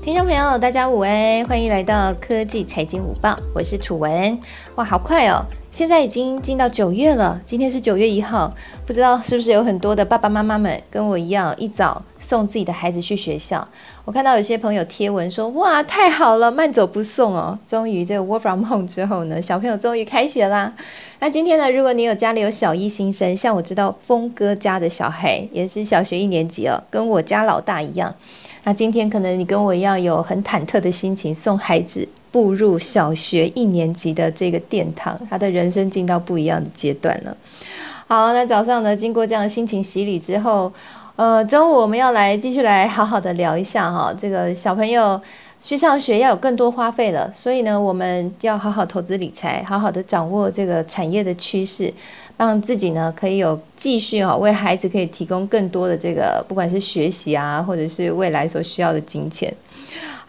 听众朋友，大家午安，欢迎来到科技财经午报，我是楚文。哇，好快哦！现在已经进到九月了，今天是九月一号，不知道是不是有很多的爸爸妈妈们跟我一样，一早送自己的孩子去学校。我看到有些朋友贴文说，哇，太好了，慢走不送哦！终于这个 work from home 之后呢，小朋友终于开学啦。那今天呢，如果你有家里有小一新生，像我知道峰哥家的小孩也是小学一年级哦，跟我家老大一样。那今天可能你跟我一样有很忐忑的心情，送孩子步入小学一年级的这个殿堂，他的人生进到不一样的阶段了。好，那早上呢，经过这样的心情洗礼之后，呃，中午我们要来继续来好好的聊一下哈，这个小朋友去上学要有更多花费了，所以呢，我们要好好投资理财，好好的掌握这个产业的趋势。让自己呢可以有继续哈，为孩子可以提供更多的这个，不管是学习啊，或者是未来所需要的金钱。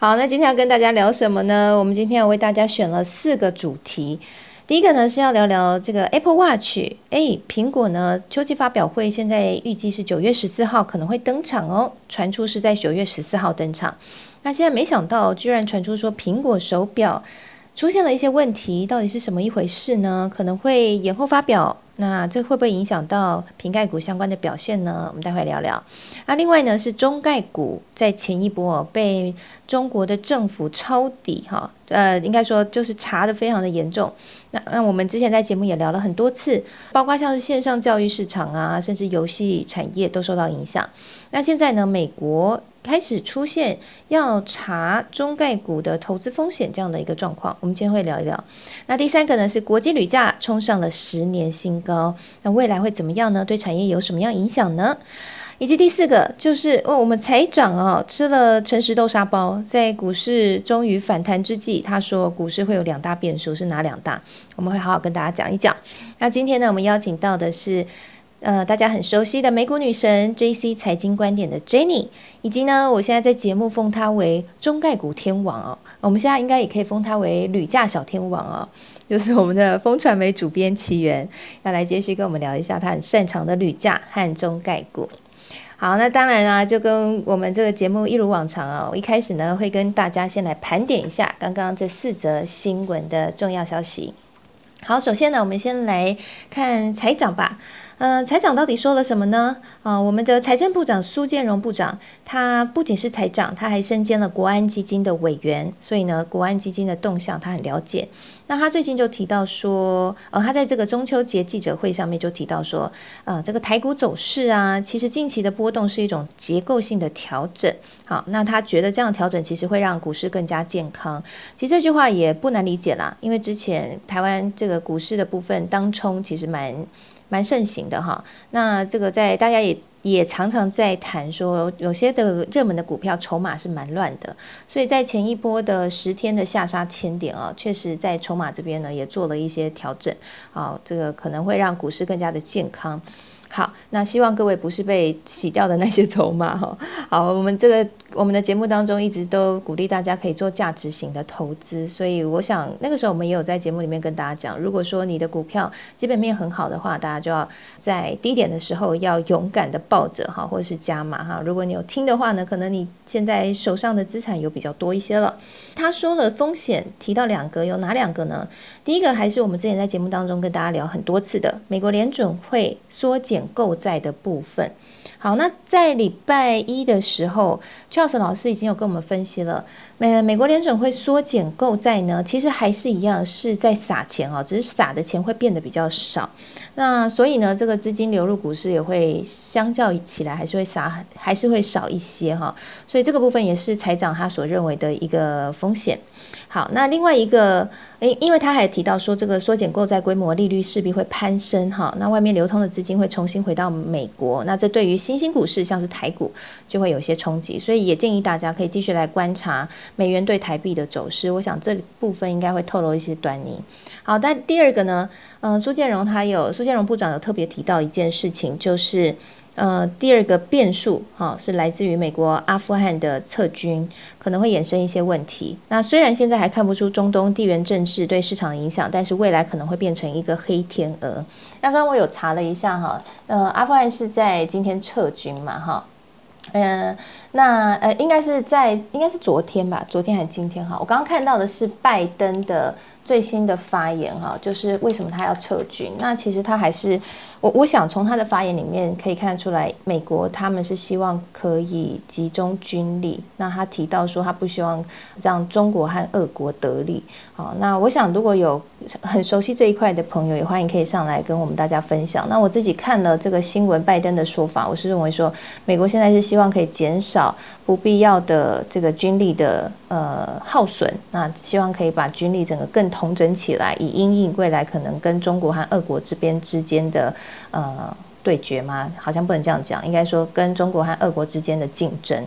好，那今天要跟大家聊什么呢？我们今天要为大家选了四个主题。第一个呢是要聊聊这个 Apple Watch，哎，苹果呢秋季发表会现在预计是九月十四号可能会登场哦，传出是在九月十四号登场。那现在没想到居然传出说苹果手表出现了一些问题，到底是什么一回事呢？可能会延后发表。那这会不会影响到瓶盖股相关的表现呢？我们待会聊聊。那另外呢是中概股在前一波被中国的政府抄底哈，呃，应该说就是查的非常的严重。那那我们之前在节目也聊了很多次，包括像是线上教育市场啊，甚至游戏产业都受到影响。那现在呢，美国。开始出现要查中概股的投资风险这样的一个状况，我们今天会聊一聊。那第三个呢是国际铝价冲上了十年新高，哦那未来会怎么样呢？对产业有什么样影响呢？以及第四个就是哦，我们财长啊吃了诚实豆沙包，在股市终于反弹之际，他说股市会有两大变数，是哪两大？我们会好好跟大家讲一讲。那今天呢，我们邀请到的是。呃，大家很熟悉的美股女神 J.C. 财经观点的 Jenny，以及呢，我现在在节目封她为中概股天王哦，我们现在应该也可以封她为铝价小天王哦，就是我们的风传媒主编奇源要来继续跟我们聊一下他很擅长的铝价和中概股。好，那当然啦，就跟我们这个节目一如往常啊，我一开始呢会跟大家先来盘点一下刚刚这四则新闻的重要消息。好，首先呢，我们先来看财长吧。嗯，财长到底说了什么呢？啊，我们的财政部长苏建荣部长，他不仅是财长，他还身兼了国安基金的委员，所以呢，国安基金的动向他很了解。那他最近就提到说，呃，他在这个中秋节记者会上面就提到说，呃，这个台股走势啊，其实近期的波动是一种结构性的调整。好，那他觉得这样调整其实会让股市更加健康。其实这句话也不难理解啦，因为之前台湾这个股市的部分当冲其实蛮。蛮盛行的哈，那这个在大家也也常常在谈说，有些的热门的股票筹码是蛮乱的，所以在前一波的十天的下杀千点啊，确实在筹码这边呢也做了一些调整，啊，这个可能会让股市更加的健康。好，那希望各位不是被洗掉的那些筹码哈。好，我们这个我们的节目当中一直都鼓励大家可以做价值型的投资，所以我想那个时候我们也有在节目里面跟大家讲，如果说你的股票基本面很好的话，大家就要在低点的时候要勇敢的抱着哈，或者是加码哈。如果你有听的话呢，可能你现在手上的资产有比较多一些了。他说了风险提到两个，有哪两个呢？第一个还是我们之前在节目当中跟大家聊很多次的，美国联准会缩减。购债的部分，好，那在礼拜一的时候，Charles 老师已经有跟我们分析了，美美国联准会缩减购债呢，其实还是一样是在撒钱哦，只是撒的钱会变得比较少，那所以呢，这个资金流入股市也会相较起来还是会撒，还是会少一些哈，所以这个部分也是财长他所认为的一个风险。好，那另外一个，诶，因为他还提到说，这个缩减购债规模，利率势必会攀升，哈，那外面流通的资金会重新回到美国，那这对于新兴股市，像是台股，就会有些冲击，所以也建议大家可以继续来观察美元对台币的走势，我想这部分应该会透露一些端倪。好，但第二个呢，嗯，苏建荣他有，苏建荣部长有特别提到一件事情，就是。呃，第二个变数哈是来自于美国阿富汗的撤军，可能会衍生一些问题。那虽然现在还看不出中东地缘政治对市场的影响，但是未来可能会变成一个黑天鹅。那刚刚我有查了一下哈，呃，阿富汗是在今天撤军嘛哈。嗯，那呃，应该是在应该是昨天吧，昨天还是今天哈？我刚刚看到的是拜登的。最新的发言哈，就是为什么他要撤军？那其实他还是我我想从他的发言里面可以看出来，美国他们是希望可以集中军力。那他提到说他不希望让中国和俄国得利。好，那我想如果有很熟悉这一块的朋友，也欢迎可以上来跟我们大家分享。那我自己看了这个新闻，拜登的说法，我是认为说美国现在是希望可以减少不必要的这个军力的呃耗损，那希望可以把军力整个更。重整起来，以因应未来可能跟中国和俄国这边之间的呃对决吗？好像不能这样讲，应该说跟中国和俄国之间的竞争。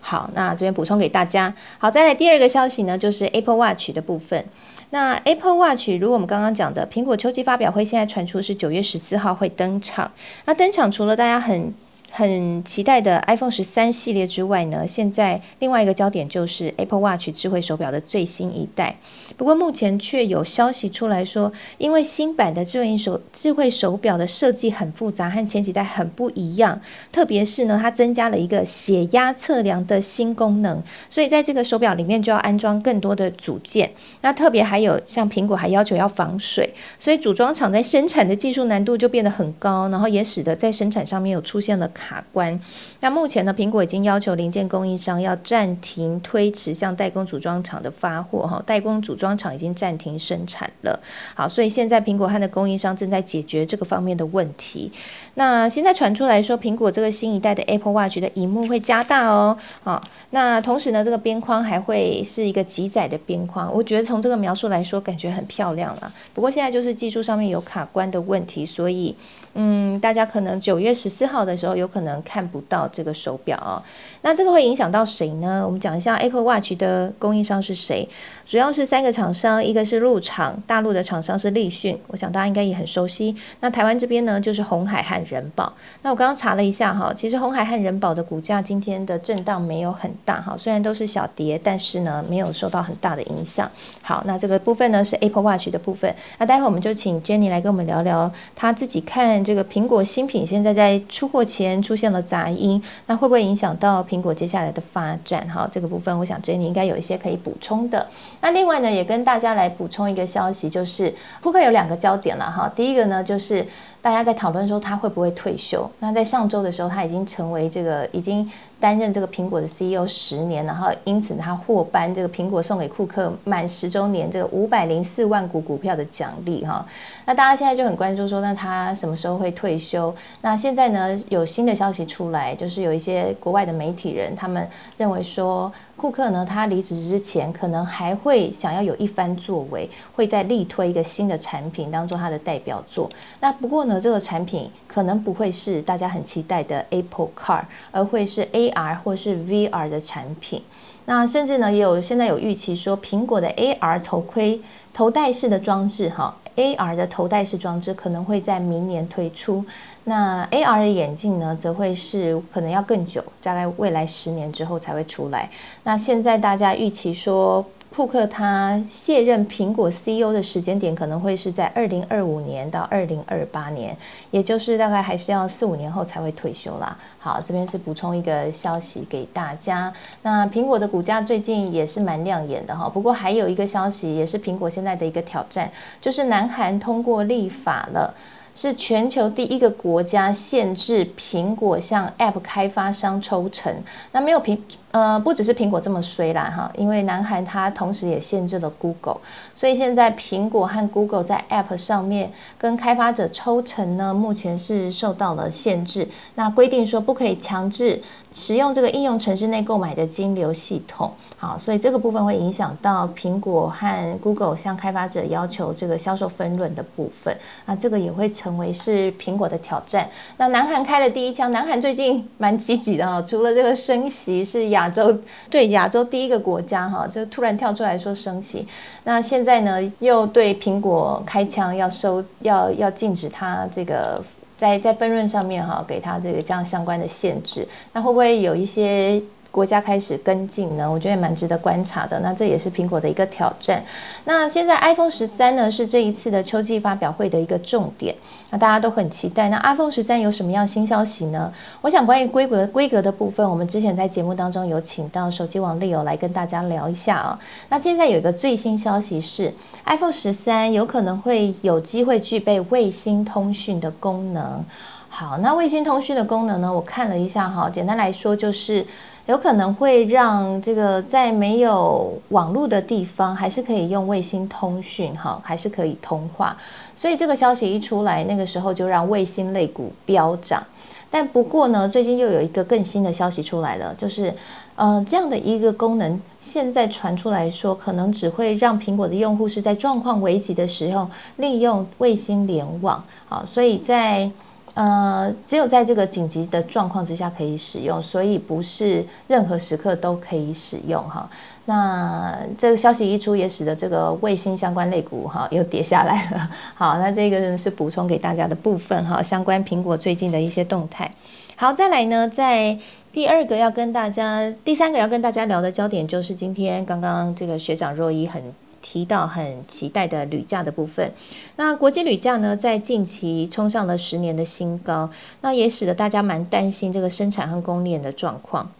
好，那这边补充给大家。好，再来第二个消息呢，就是 Apple Watch 的部分。那 Apple Watch 如果我们刚刚讲的苹果秋季发表会，现在传出是九月十四号会登场。那登场除了大家很很期待的 iPhone 十三系列之外呢，现在另外一个焦点就是 Apple Watch 智慧手表的最新一代。不过目前却有消息出来说，因为新版的智慧手智慧手表的设计很复杂，和前几代很不一样。特别是呢，它增加了一个血压测量的新功能，所以在这个手表里面就要安装更多的组件。那特别还有像苹果还要求要防水，所以组装厂在生产的技术难度就变得很高，然后也使得在生产上面有出现了。卡关。那目前呢，苹果已经要求零件供应商要暂停推迟向代工组装厂的发货，哈，代工组装厂已经暂停生产了。好，所以现在苹果和的供应商正在解决这个方面的问题。那现在传出来说，苹果这个新一代的 Apple Watch 的荧幕会加大哦，啊，那同时呢，这个边框还会是一个极窄的边框。我觉得从这个描述来说，感觉很漂亮了。不过现在就是技术上面有卡关的问题，所以。嗯，大家可能九月十四号的时候有可能看不到这个手表啊。那这个会影响到谁呢？我们讲一下 Apple Watch 的供应商是谁，主要是三个厂商，一个是入场，大陆的厂商是立讯，我想大家应该也很熟悉。那台湾这边呢，就是红海和人保。那我刚刚查了一下哈，其实红海和人保的股价今天的震荡没有很大哈，虽然都是小跌，但是呢没有受到很大的影响。好，那这个部分呢是 Apple Watch 的部分。那待会我们就请 Jenny 来跟我们聊聊他自己看。这个苹果新品现在在出货前出现了杂音，那会不会影响到苹果接下来的发展？哈，这个部分我想 Jenny 应该有一些可以补充的。那另外呢，也跟大家来补充一个消息，就是库克有两个焦点了哈。第一个呢，就是大家在讨论说他会不会退休。那在上周的时候，他已经成为这个已经。担任这个苹果的 CEO 十年，然后因此他获颁这个苹果送给库克满十周年这个五百零四万股股票的奖励哈。那大家现在就很关注说，那他什么时候会退休？那现在呢有新的消息出来，就是有一些国外的媒体人他们认为说。库克呢，他离职之前可能还会想要有一番作为，会在力推一个新的产品当做他的代表作。那不过呢，这个产品可能不会是大家很期待的 Apple Car，而会是 AR 或是 VR 的产品。那甚至呢，也有现在有预期说，苹果的 AR 头盔头戴式的装置，哈，AR 的头戴式装置可能会在明年推出。那 AR 的眼镜呢，则会是可能要更久，大概未来十年之后才会出来。那现在大家预期说，库克他卸任苹果 CEO 的时间点，可能会是在二零二五年到二零二八年，也就是大概还是要四五年后才会退休啦。好，这边是补充一个消息给大家。那苹果的股价最近也是蛮亮眼的哈。不过还有一个消息，也是苹果现在的一个挑战，就是南韩通过立法了。是全球第一个国家限制苹果向 App 开发商抽成，那没有苹呃不只是苹果这么衰啦哈，因为南韩它同时也限制了 Google，所以现在苹果和 Google 在 App 上面跟开发者抽成呢，目前是受到了限制。那规定说不可以强制使用这个应用程式内购买的金流系统。好，所以这个部分会影响到苹果和 Google 向开发者要求这个销售分润的部分，那这个也会成为是苹果的挑战。那南韩开了第一枪，南韩最近蛮积极的哈，除了这个升息是亚洲对亚洲第一个国家哈，就突然跳出来说升息，那现在呢又对苹果开枪，要收要要禁止它这个在在分润上面哈，给它这个这样相关的限制，那会不会有一些？国家开始跟进呢？我觉得也蛮值得观察的。那这也是苹果的一个挑战。那现在 iPhone 十三呢，是这一次的秋季发表会的一个重点。那大家都很期待。那 iPhone 十三有什么样新消息呢？我想关于规格规格的部分，我们之前在节目当中有请到手机网 Leo 来跟大家聊一下啊。那现在有一个最新消息是，iPhone 十三有可能会有机会具备卫星通讯的功能。好，那卫星通讯的功能呢？我看了一下哈，简单来说就是有可能会让这个在没有网络的地方，还是可以用卫星通讯哈，还是可以通话。所以这个消息一出来，那个时候就让卫星类股飙涨。但不过呢，最近又有一个更新的消息出来了，就是呃这样的一个功能，现在传出来说，可能只会让苹果的用户是在状况危急的时候利用卫星联网。好，所以在呃，只有在这个紧急的状况之下可以使用，所以不是任何时刻都可以使用哈。那这个消息一出，也使得这个卫星相关类股哈又跌下来了。好，那这个是补充给大家的部分哈，相关苹果最近的一些动态。好，再来呢，在第二个要跟大家，第三个要跟大家聊的焦点就是今天刚刚这个学长若一很。提到很期待的铝价的部分，那国际铝价呢，在近期冲上了十年的新高，那也使得大家蛮担心这个生产和供应链的状况。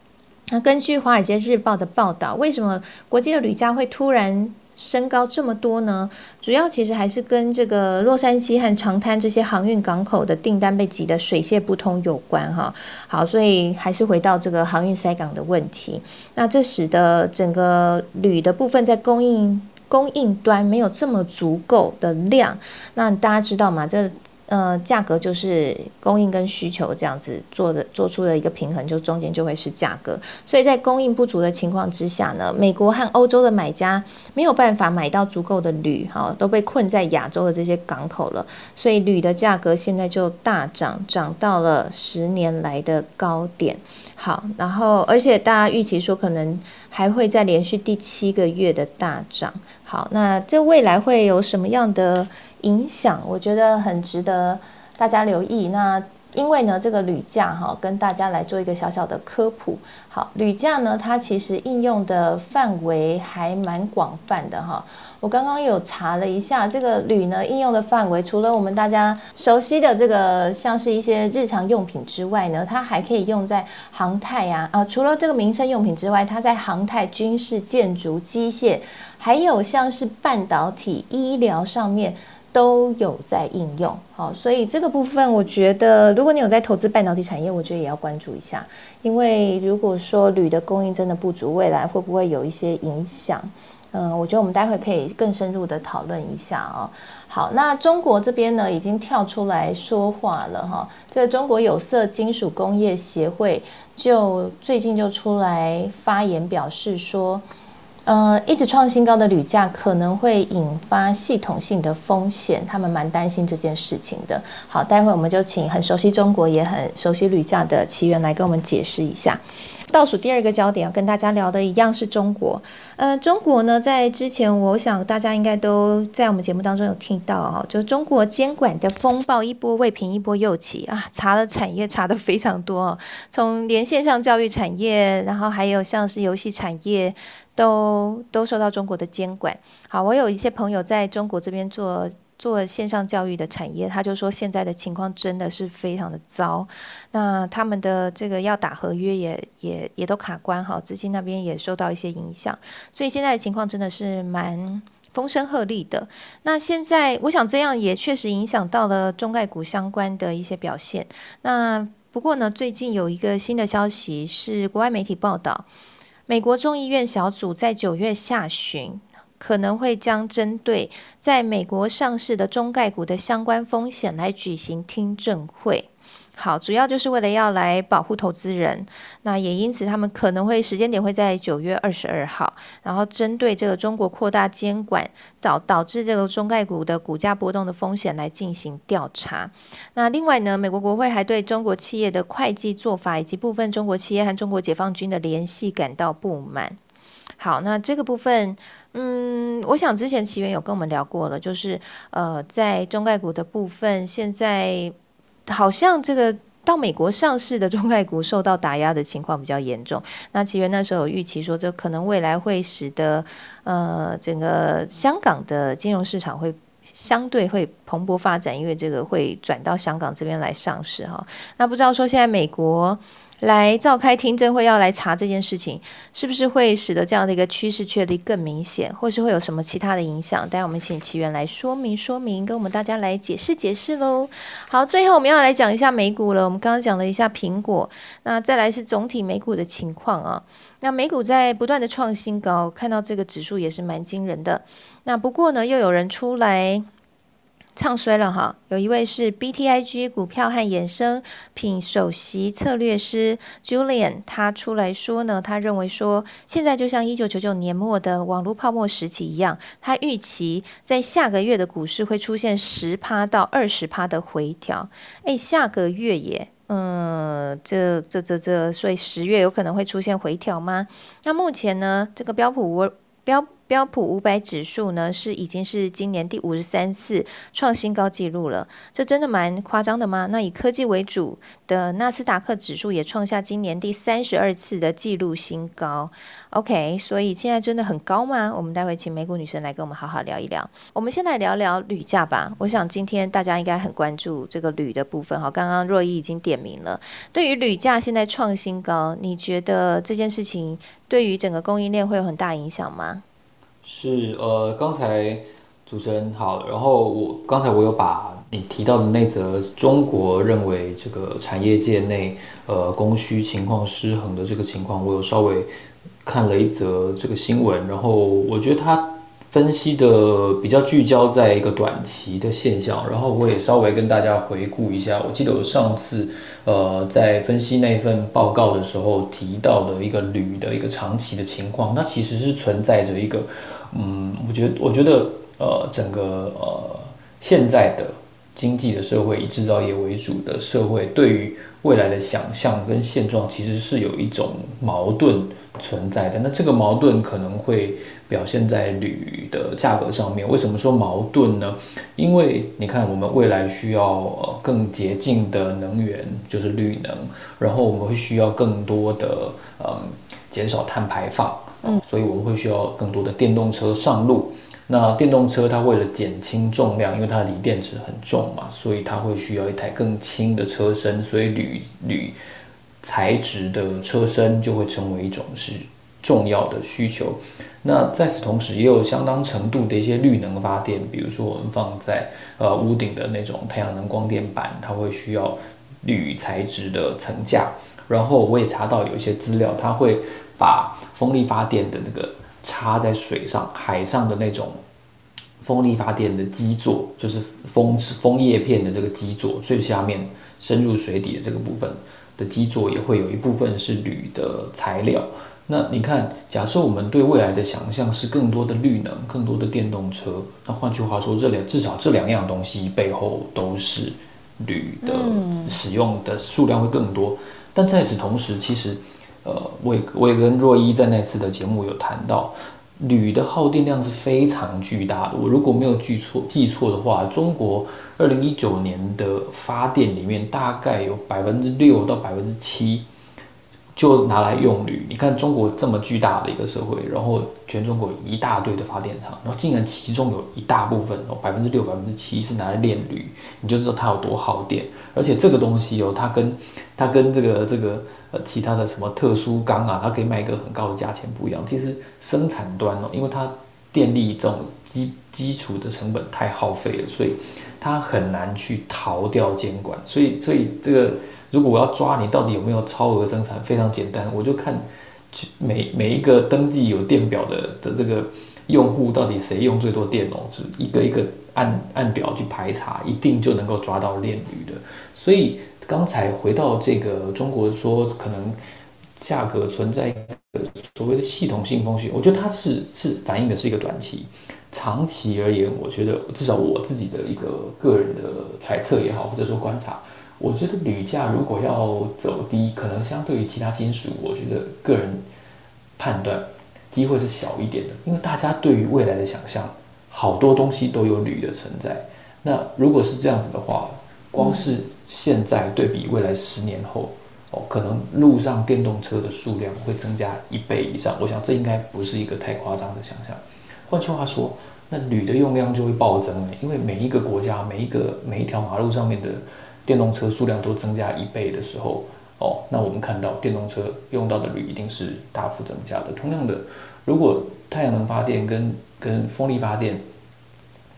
那根据《华尔街日报》的报道，为什么国际的铝价会突然升高这么多呢？主要其实还是跟这个洛杉矶和长滩这些航运港口的订单被挤得水泄不通有关哈。好，所以还是回到这个航运塞港的问题。那这使得整个铝的部分在供应。供应端没有这么足够的量，那大家知道吗？这呃价格就是供应跟需求这样子做的，做出了一个平衡，就中间就会是价格。所以在供应不足的情况之下呢，美国和欧洲的买家没有办法买到足够的铝，哈，都被困在亚洲的这些港口了。所以铝的价格现在就大涨，涨到了十年来的高点。好，然后而且大家预期说可能还会再连续第七个月的大涨。好，那这未来会有什么样的影响？我觉得很值得大家留意。那因为呢，这个铝价哈，跟大家来做一个小小的科普。好，铝价呢，它其实应用的范围还蛮广泛的哈。我刚刚有查了一下，这个铝呢应用的范围，除了我们大家熟悉的这个像是一些日常用品之外呢，它还可以用在航太呀啊，除了这个民生用品之外，它在航太、军事、建筑、机械，还有像是半导体、医疗上面都有在应用。好，所以这个部分我觉得，如果你有在投资半导体产业，我觉得也要关注一下，因为如果说铝的供应真的不足，未来会不会有一些影响？嗯，我觉得我们待会可以更深入的讨论一下啊。好，那中国这边呢已经跳出来说话了哈。这个中国有色金属工业协会就最近就出来发言表示说，呃，一直创新高的铝价可能会引发系统性的风险，他们蛮担心这件事情的。好，待会我们就请很熟悉中国也很熟悉铝价的奇源来跟我们解释一下。倒数第二个焦点要跟大家聊的一样是中国，呃，中国呢，在之前我想大家应该都在我们节目当中有听到啊，就中国监管的风暴一波未平一波又起啊，查的产业查的非常多，从连线上教育产业，然后还有像是游戏产业，都都受到中国的监管。好，我有一些朋友在中国这边做。做线上教育的产业，他就说现在的情况真的是非常的糟。那他们的这个要打合约也也也都卡关哈，资金那边也受到一些影响，所以现在的情况真的是蛮风声鹤唳的。那现在我想这样也确实影响到了中概股相关的一些表现。那不过呢，最近有一个新的消息是国外媒体报道，美国众议院小组在九月下旬。可能会将针对在美国上市的中概股的相关风险来举行听证会。好，主要就是为了要来保护投资人。那也因此，他们可能会时间点会在九月二十二号，然后针对这个中国扩大监管导导致这个中概股的股价波动的风险来进行调查。那另外呢，美国国会还对中国企业的会计做法以及部分中国企业和中国解放军的联系感到不满。好，那这个部分。嗯，我想之前奇源有跟我们聊过了，就是呃，在中概股的部分，现在好像这个到美国上市的 中概股受到打压的情况比较严重。那奇源那时候有预期说，这可能未来会使得呃整个香港的金融市场会相对会蓬勃发展，因为这个会转到香港这边来上市哈。那不知道说现在美国。来召开听证会，要来查这件事情，是不是会使得这样的一个趋势确立更明显，或是会有什么其他的影响？待会我们请奇源来说明说明，跟我们大家来解释解释喽。好，最后我们要来讲一下美股了。我们刚刚讲了一下苹果，那再来是总体美股的情况啊。那美股在不断的创新高，看到这个指数也是蛮惊人的。那不过呢，又有人出来。唱衰了哈，有一位是 BTIG 股票和衍生品首席策略师 Julian，他出来说呢，他认为说现在就像一九九九年末的网络泡沫时期一样，他预期在下个月的股市会出现十趴到二十趴的回调。诶，下个月耶，嗯，这这这这，所以十月有可能会出现回调吗？那目前呢，这个标普五标。标普五百指数呢，是已经是今年第五十三次创新高纪录了，这真的蛮夸张的吗？那以科技为主的纳斯达克指数也创下今年第三十二次的纪录新高。OK，所以现在真的很高吗？我们待会请美股女神来跟我们好好聊一聊。我们先来聊聊铝价吧。我想今天大家应该很关注这个铝的部分哈。刚刚若依已经点名了，对于铝价现在创新高，你觉得这件事情对于整个供应链会有很大影响吗？是呃，刚才主持人好，然后我刚才我有把你提到的那则中国认为这个产业界内呃供需情况失衡的这个情况，我有稍微看了一则这个新闻，然后我觉得他分析的比较聚焦在一个短期的现象，然后我也稍微跟大家回顾一下，我记得我上次呃在分析那份报告的时候提到的一个铝的一个长期的情况，那其实是存在着一个。嗯，我觉得，我觉得，呃，整个呃现在的经济的社会以制造业为主的社会，对于未来的想象跟现状，其实是有一种矛盾存在的。那这个矛盾可能会表现在铝的价格上面。为什么说矛盾呢？因为你看，我们未来需要呃更洁净的能源，就是绿能，然后我们会需要更多的嗯减少碳排放。嗯，所以我们会需要更多的电动车上路。那电动车它为了减轻重量，因为它锂电池很重嘛，所以它会需要一台更轻的车身。所以铝铝材质的车身就会成为一种是重要的需求。那在此同时，也有相当程度的一些绿能发电，比如说我们放在呃屋顶的那种太阳能光电板，它会需要铝材质的层架。然后我也查到有一些资料，它会。把风力发电的那个插在水上、海上的那种风力发电的基座，就是风风叶片的这个基座，最下面深入水底的这个部分的基座，也会有一部分是铝的材料。那你看，假设我们对未来的想象是更多的绿能、更多的电动车，那换句话说，这两至少这两样东西背后都是铝的使用的数量会更多。但在此同时，其实。呃，我也我也跟若依在那次的节目有谈到，铝的耗电量是非常巨大的。我如果没有记错记错的话，中国二零一九年的发电里面大概有百分之六到百分之七。就拿来用铝，你看中国这么巨大的一个社会，然后全中国一大堆的发电厂，然后竟然其中有一大部分哦，百分之六、百分之七是拿来炼铝，你就知道它有多耗电。而且这个东西哦，它跟它跟这个这个呃其他的什么特殊钢啊，它可以卖一个很高的价钱不一样。其实生产端哦，因为它电力这种基基础的成本太耗费了，所以它很难去逃掉监管。所以所以这个。如果我要抓你到底有没有超额生产，非常简单，我就看每每一个登记有电表的的这个用户到底谁用最多电哦，是一个一个按按表去排查，一定就能够抓到炼铝的。所以刚才回到这个中国说可能价格存在所谓的系统性风险，我觉得它是是反映的是一个短期，长期而言，我觉得至少我自己的一个个人的揣测也好，或者说观察。我觉得铝价如果要走低，可能相对于其他金属，我觉得个人判断机会是小一点的，因为大家对于未来的想象，好多东西都有铝的存在。那如果是这样子的话，光是现在对比未来十年后，哦，可能路上电动车的数量会增加一倍以上。我想这应该不是一个太夸张的想象。换句话说，那铝的用量就会暴增因为每一个国家每一个每一条马路上面的电动车数量都增加一倍的时候，哦，那我们看到电动车用到的铝一定是大幅增加的。同样的，如果太阳能发电跟跟风力发电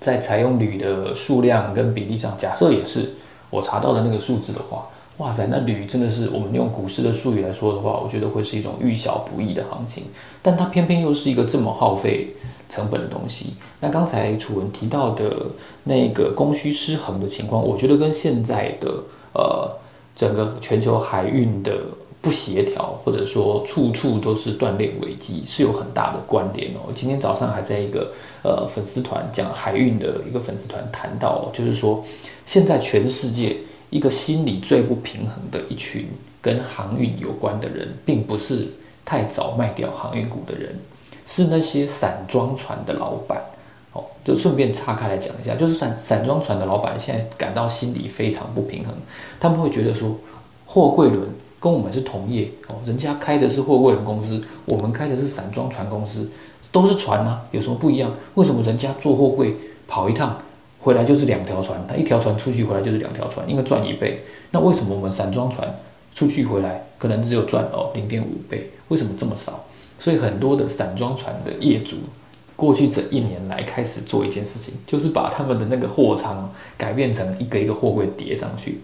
在采用铝的数量跟比例上，假设也是我查到的那个数字的话，哇塞，那铝真的是我们用股市的术语来说的话，我觉得会是一种遇小不易的行情，但它偏偏又是一个这么耗费。成本的东西，那刚才楚文提到的那个供需失衡的情况，我觉得跟现在的呃整个全球海运的不协调，或者说处处都是断裂危机，是有很大的关联哦。今天早上还在一个呃粉丝团讲海运的一个粉丝团谈到，就是说现在全世界一个心理最不平衡的一群跟航运有关的人，并不是太早卖掉航运股的人。是那些散装船的老板，哦，就顺便岔开来讲一下，就是散散装船的老板现在感到心里非常不平衡，他们会觉得说，货柜轮跟我们是同业哦，人家开的是货柜轮公司，我们开的是散装船公司，都是船啊，有什么不一样？为什么人家坐货柜跑一趟回来就是两条船，他一条船出去回来就是两条船，应该赚一倍，那为什么我们散装船出去回来可能只有赚哦零点五倍？为什么这么少？所以很多的散装船的业主，过去这一年来开始做一件事情，就是把他们的那个货仓改变成一个一个货柜叠上去。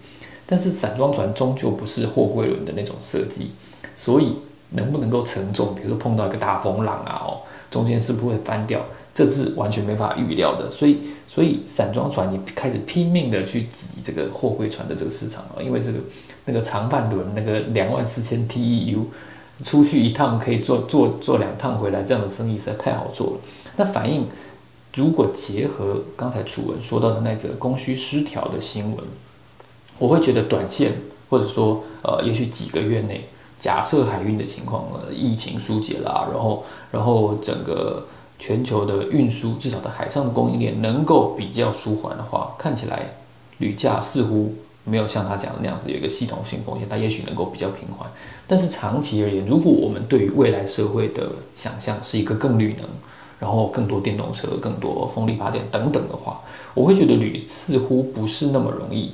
但是散装船终究不是货柜轮的那种设计，所以能不能够承重，比如说碰到一个大风浪啊，哦，中间是不会翻掉，这是完全没法预料的。所以，所以散装船也开始拼命的去挤这个货柜船的这个市场啊，因为这个那个长半轮那个两万四千 TEU。出去一趟可以做做做两趟回来，这样的生意实在太好做了。那反映如果结合刚才楚文说到的那则供需失调的新闻，我会觉得短线或者说呃，也许几个月内，假设海运的情况呃疫情疏解啦，然后然后整个全球的运输至少在海上的供应链能够比较舒缓的话，看起来铝价似乎。没有像他讲的那样子有一个系统性风险，它也许能够比较平缓。但是长期而言，如果我们对于未来社会的想象是一个更绿能，然后更多电动车、更多风力发电等等的话，我会觉得铝似乎不是那么容易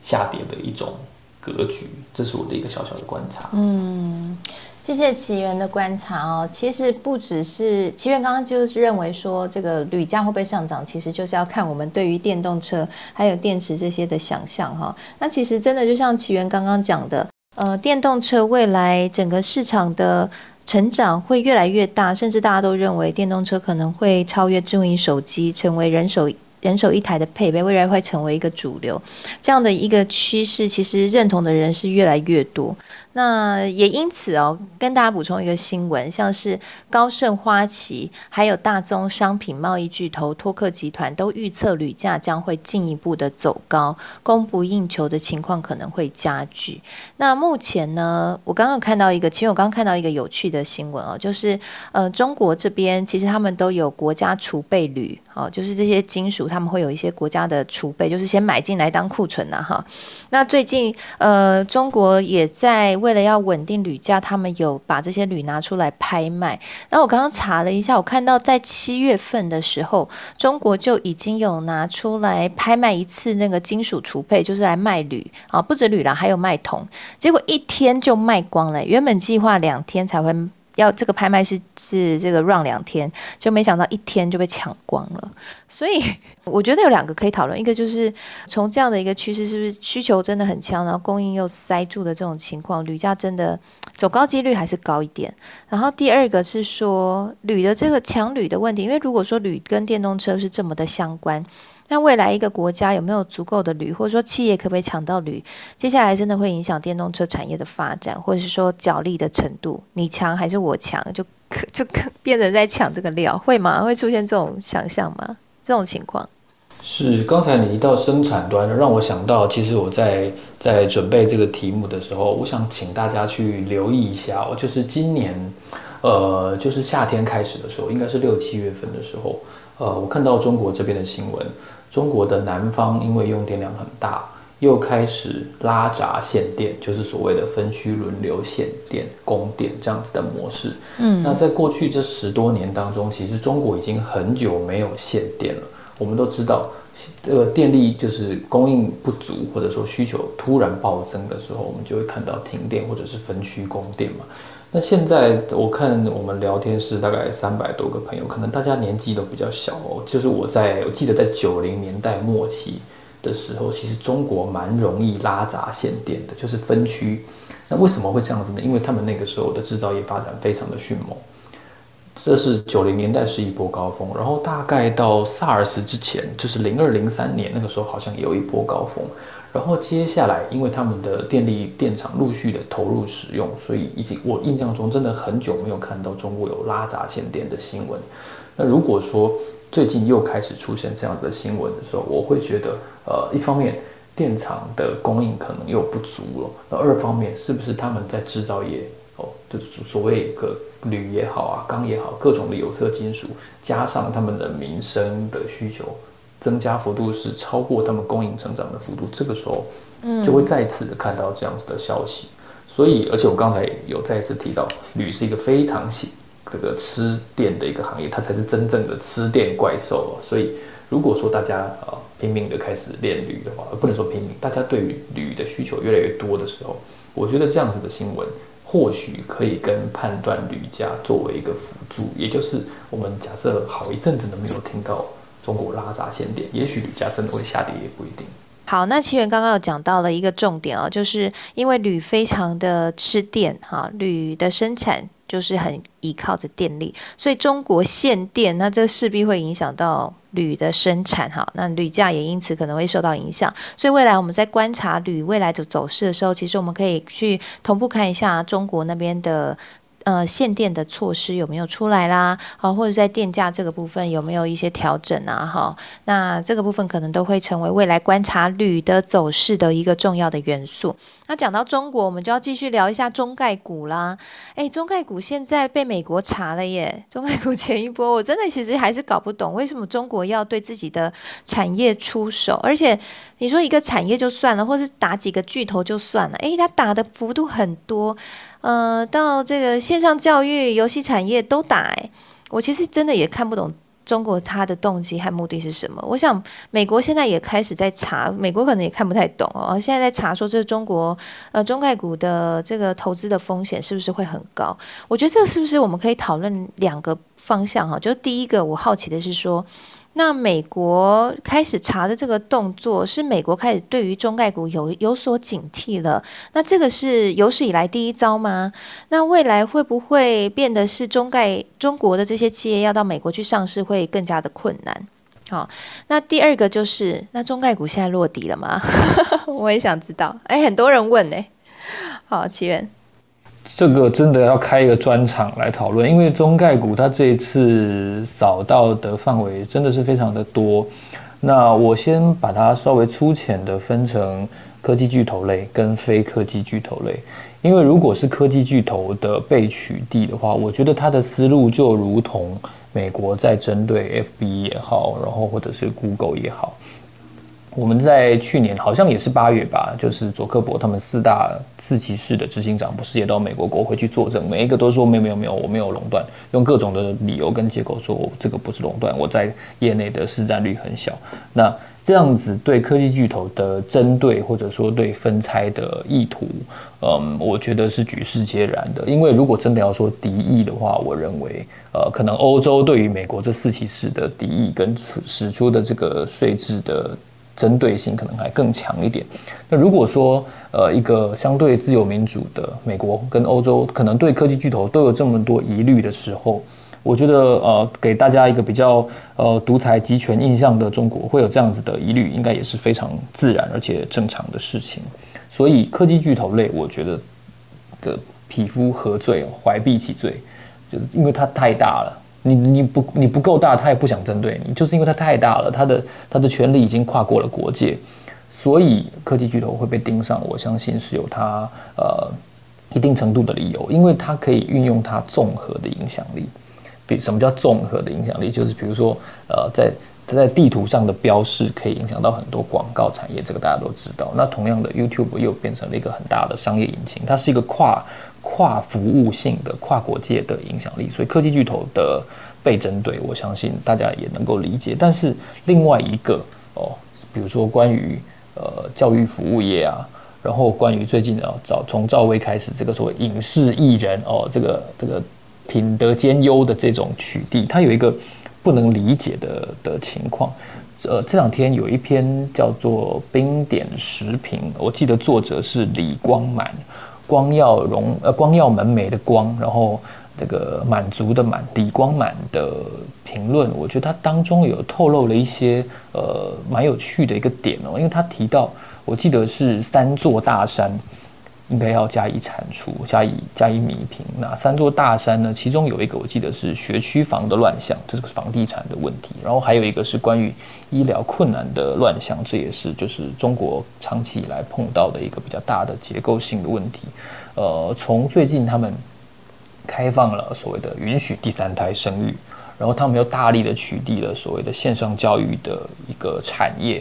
下跌的一种格局。这是我的一个小小的观察。嗯。谢谢奇缘的观察哦，其实不只是奇缘刚刚就是认为说这个铝价会不会上涨，其实就是要看我们对于电动车还有电池这些的想象哈。那其实真的就像奇缘刚刚讲的，呃，电动车未来整个市场的成长会越来越大，甚至大家都认为电动车可能会超越智能手机，成为人手。人手一台的配备，未来会成为一个主流，这样的一个趋势，其实认同的人是越来越多。那也因此哦，跟大家补充一个新闻，像是高盛、花旗，还有大宗商品贸易巨头托克集团，都预测铝价将会进一步的走高，供不应求的情况可能会加剧。那目前呢，我刚刚看到一个，其实我刚刚看到一个有趣的新闻哦，就是呃，中国这边其实他们都有国家储备铝，哦，就是这些金属。他们会有一些国家的储备，就是先买进来当库存呐，哈。那最近，呃，中国也在为了要稳定铝价，他们有把这些铝拿出来拍卖。那我刚刚查了一下，我看到在七月份的时候，中国就已经有拿出来拍卖一次那个金属储备，就是来卖铝啊，不止铝啦，还有卖铜。结果一天就卖光了，原本计划两天才会。要这个拍卖是是这个 run 两天，就没想到一天就被抢光了。所以我觉得有两个可以讨论，一个就是从这样的一个趋势，是不是需求真的很强，然后供应又塞住的这种情况，铝价真的走高几率还是高一点。然后第二个是说铝的这个抢铝的问题，因为如果说铝跟电动车是这么的相关。那未来一个国家有没有足够的铝，或者说企业可不可以抢到铝？接下来真的会影响电动车产业的发展，或者是说角力的程度，你强还是我强，就就变成在抢这个料，会吗？会出现这种想象吗？这种情况？是刚才你一到生产端，让我想到，其实我在在准备这个题目的时候，我想请大家去留意一下哦，就是今年，呃，就是夏天开始的时候，应该是六七月份的时候。呃，我看到中国这边的新闻，中国的南方因为用电量很大，又开始拉闸限电，就是所谓的分区轮流限电供电这样子的模式。嗯，那在过去这十多年当中，其实中国已经很久没有限电了。我们都知道，呃电力就是供应不足，或者说需求突然暴增的时候，我们就会看到停电或者是分区供电嘛。那现在我看我们聊天室大概三百多个朋友，可能大家年纪都比较小哦。就是我在我记得在九零年代末期的时候，其实中国蛮容易拉闸限电的，就是分区。那为什么会这样子呢？因为他们那个时候的制造业发展非常的迅猛。这是九零年代是一波高峰，然后大概到萨尔斯之前，就是零二零三年那个时候好像有一波高峰。然后接下来，因为他们的电力电厂陆续的投入使用，所以已经我印象中真的很久没有看到中国有拉闸限电的新闻。那如果说最近又开始出现这样子的新闻的时候，我会觉得，呃，一方面电厂的供应可能又不足了，那二方面是不是他们在制造业哦，就是所谓一个铝也好啊，钢也好，各种的有色金属，加上他们的民生的需求。增加幅度是超过他们供应成长的幅度，这个时候，嗯，就会再次的看到这样子的消息。所以，而且我刚才有再次提到，铝是一个非常喜这个吃电的一个行业，它才是真正的吃电怪兽。所以，如果说大家啊拼命的开始炼铝的话，不能说拼命，大家对于铝的需求越来越多的时候，我觉得这样子的新闻或许可以跟判断铝价作为一个辅助，也就是我们假设好一阵子都没有听到。中国拉闸限电，也许铝价真的会下跌，也不一定。好，那奇源刚刚有讲到了一个重点哦，就是因为铝非常的吃电哈，铝的生产就是很依靠着电力，所以中国限电，那这势必会影响到铝的生产哈，那铝价也因此可能会受到影响。所以未来我们在观察铝未来的走势的时候，其实我们可以去同步看一下中国那边的。呃，限电的措施有没有出来啦？好，或者在电价这个部分有没有一些调整啊？哈，那这个部分可能都会成为未来观察铝的走势的一个重要的元素。那讲到中国，我们就要继续聊一下中概股啦。诶，中概股现在被美国查了耶！中概股前一波，我真的其实还是搞不懂为什么中国要对自己的产业出手，而且你说一个产业就算了，或是打几个巨头就算了，诶，他打的幅度很多。呃，到这个线上教育、游戏产业都打，我其实真的也看不懂中国它的动机和目的是什么。我想美国现在也开始在查，美国可能也看不太懂哦。现在在查说，这中国呃中概股的这个投资的风险是不是会很高？我觉得这是不是我们可以讨论两个方向哈？就第一个，我好奇的是说。那美国开始查的这个动作，是美国开始对于中概股有有所警惕了。那这个是有史以来第一招吗？那未来会不会变得是中概中国的这些企业要到美国去上市会更加的困难？好，那第二个就是，那中概股现在落底了吗？我也想知道。哎，很多人问呢。好，奇源。这个真的要开一个专场来讨论，因为中概股它这一次扫到的范围真的是非常的多。那我先把它稍微粗浅的分成科技巨头类跟非科技巨头类，因为如果是科技巨头的被取缔的话，我觉得它的思路就如同美国在针对 FB 也好，然后或者是 Google 也好。我们在去年好像也是八月吧，就是佐克伯他们四大四骑士的执行长不是也到美国国会去作证，每一个都说没有没有没有，我没有垄断，用各种的理由跟借口说这个不是垄断，我在业内的市占率很小。那这样子对科技巨头的针对或者说对分拆的意图，嗯，我觉得是举世皆然的。因为如果真的要说敌意的话，我认为呃，可能欧洲对于美国这四骑士的敌意跟使出的这个税制的。针对性可能还更强一点。那如果说，呃，一个相对自由民主的美国跟欧洲，可能对科技巨头都有这么多疑虑的时候，我觉得，呃，给大家一个比较，呃，独裁集权印象的中国会有这样子的疑虑，应该也是非常自然而且正常的事情。所以，科技巨头类，我觉得的匹夫何罪，怀璧其罪，就是因为它太大了。你你不你不够大，他也不想针对你，就是因为他太大了，他的他的权力已经跨过了国界，所以科技巨头会被盯上，我相信是有它呃一定程度的理由，因为它可以运用它综合的影响力。比什么叫综合的影响力？就是比如说呃，在在地图上的标示可以影响到很多广告产业，这个大家都知道。那同样的，YouTube 又变成了一个很大的商业引擎，它是一个跨跨服务性的跨国界的影响力，所以科技巨头的被针对，我相信大家也能够理解。但是另外一个哦，比如说关于呃教育服务业啊，然后关于最近啊早从赵薇开始这个所谓影视艺人哦，这个这个品德兼优的这种取缔，它有一个。不能理解的的情况，呃，这两天有一篇叫做《冰点时评》，我记得作者是李光满，光耀荣呃光耀门楣的光，然后这个满足的满，李光满的评论，我觉得他当中有透露了一些呃蛮有趣的一个点哦，因为他提到，我记得是三座大山。应该要加以铲除，加以加以弥平。那三座大山呢？其中有一个我记得是学区房的乱象，这是个房地产的问题。然后还有一个是关于医疗困难的乱象，这也是就是中国长期以来碰到的一个比较大的结构性的问题。呃，从最近他们开放了所谓的允许第三胎生育，然后他们又大力的取缔了所谓的线上教育的一个产业。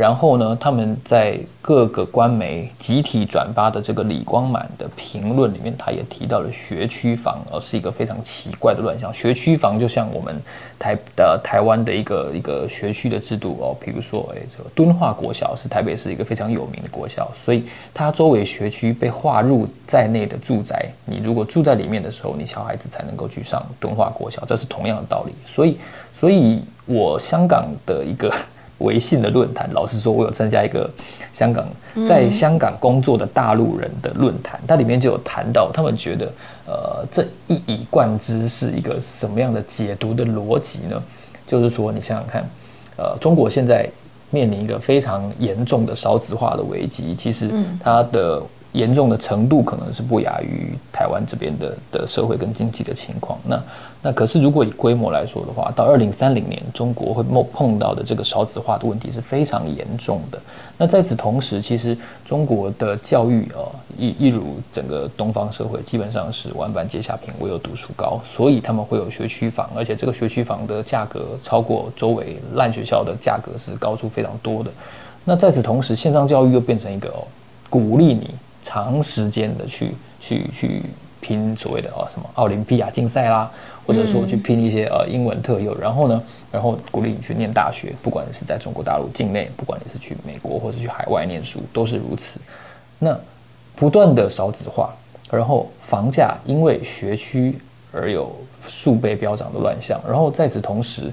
然后呢，他们在各个官媒集体转发的这个李光满的评论里面，他也提到了学区房，而是一个非常奇怪的乱象。学区房就像我们台的台湾的一个一个学区的制度哦，比如说，哎，这个敦化国小是台北市一个非常有名的国小，所以它周围学区被划入在内的住宅，你如果住在里面的时候，你小孩子才能够去上敦化国小，这是同样的道理。所以，所以我香港的一个。微信的论坛，老实说，我有参加一个香港在香港工作的大陆人的论坛，它里面就有谈到，他们觉得，呃，这一以贯之是一个什么样的解读的逻辑呢？就是说，你想想看，呃，中国现在面临一个非常严重的少子化的危机，其实它的。严重的程度可能是不亚于台湾这边的的社会跟经济的情况。那那可是如果以规模来说的话，到二零三零年，中国会碰碰到的这个少子化的问题是非常严重的。那在此同时，其实中国的教育啊，一一如整个东方社会，基本上是万般皆下品，唯有读书高。所以他们会有学区房，而且这个学区房的价格超过周围烂学校的价格是高出非常多的。那在此同时，线上教育又变成一个哦，鼓励你。长时间的去去去拼所谓的啊什么奥林匹亚竞赛啦，或者说去拼一些呃英文特优，然后呢，然后鼓励你去念大学，不管是在中国大陆境内，不管你是去美国或者去海外念书，都是如此。那不断的少子化，然后房价因为学区而有数倍飙涨的乱象，然后在此同时，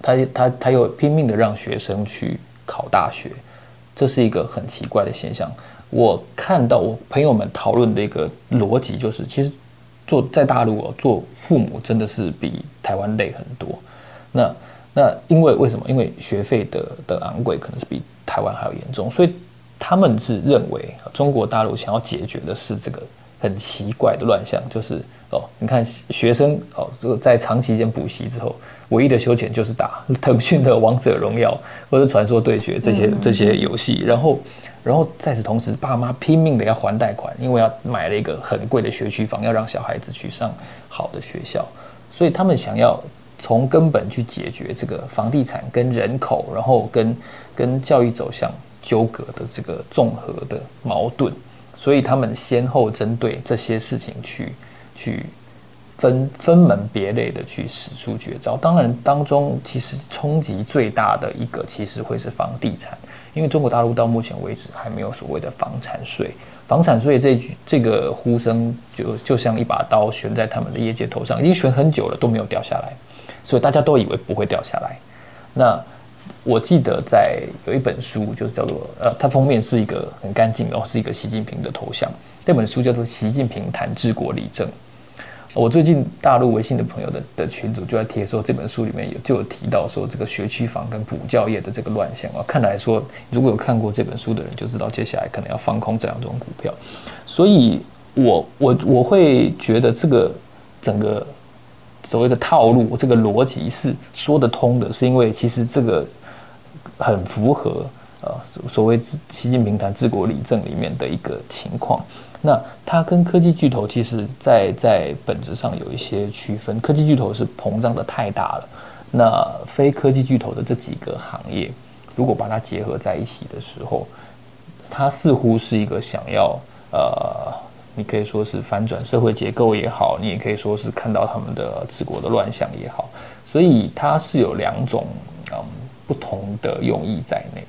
他他他又拼命的让学生去考大学，这是一个很奇怪的现象。我看到我朋友们讨论的一个逻辑就是，其实做在大陆哦，做父母真的是比台湾累很多。那那因为为什么？因为学费的的昂贵可能是比台湾还要严重，所以他们是认为中国大陆想要解决的是这个很奇怪的乱象，就是哦，你看学生哦，这个在长期间补习之后，唯一的休闲就是打 腾讯的王者荣耀或者传说对决这些这些游戏，然后。然后在此同时，爸妈拼命的要还贷款，因为要买了一个很贵的学区房，要让小孩子去上好的学校，所以他们想要从根本去解决这个房地产跟人口，然后跟跟教育走向纠葛的这个综合的矛盾，所以他们先后针对这些事情去去。分分门别类的去使出绝招，当然当中其实冲击最大的一个，其实会是房地产，因为中国大陆到目前为止还没有所谓的房产税，房产税这句这个呼声就就像一把刀悬在他们的业界头上，已经悬很久了都没有掉下来，所以大家都以为不会掉下来。那我记得在有一本书，就是叫做呃，它封面是一个很干净，然后是一个习近平的头像，那本书叫做《习近平谈治国理政》。我最近大陆微信的朋友的的群组就在贴说这本书里面有就有提到说这个学区房跟补教业的这个乱象啊，看来说如果有看过这本书的人就知道接下来可能要放空这两种股票，所以我我我会觉得这个整个所谓的套路这个逻辑是说得通的，是因为其实这个很符合呃所谓习近平谈治国理政里面的一个情况。那它跟科技巨头其实，在在本质上有一些区分。科技巨头是膨胀的太大了，那非科技巨头的这几个行业，如果把它结合在一起的时候，它似乎是一个想要呃，你可以说是反转社会结构也好，你也可以说是看到他们的治国的乱象也好，所以它是有两种嗯不同的用意在内。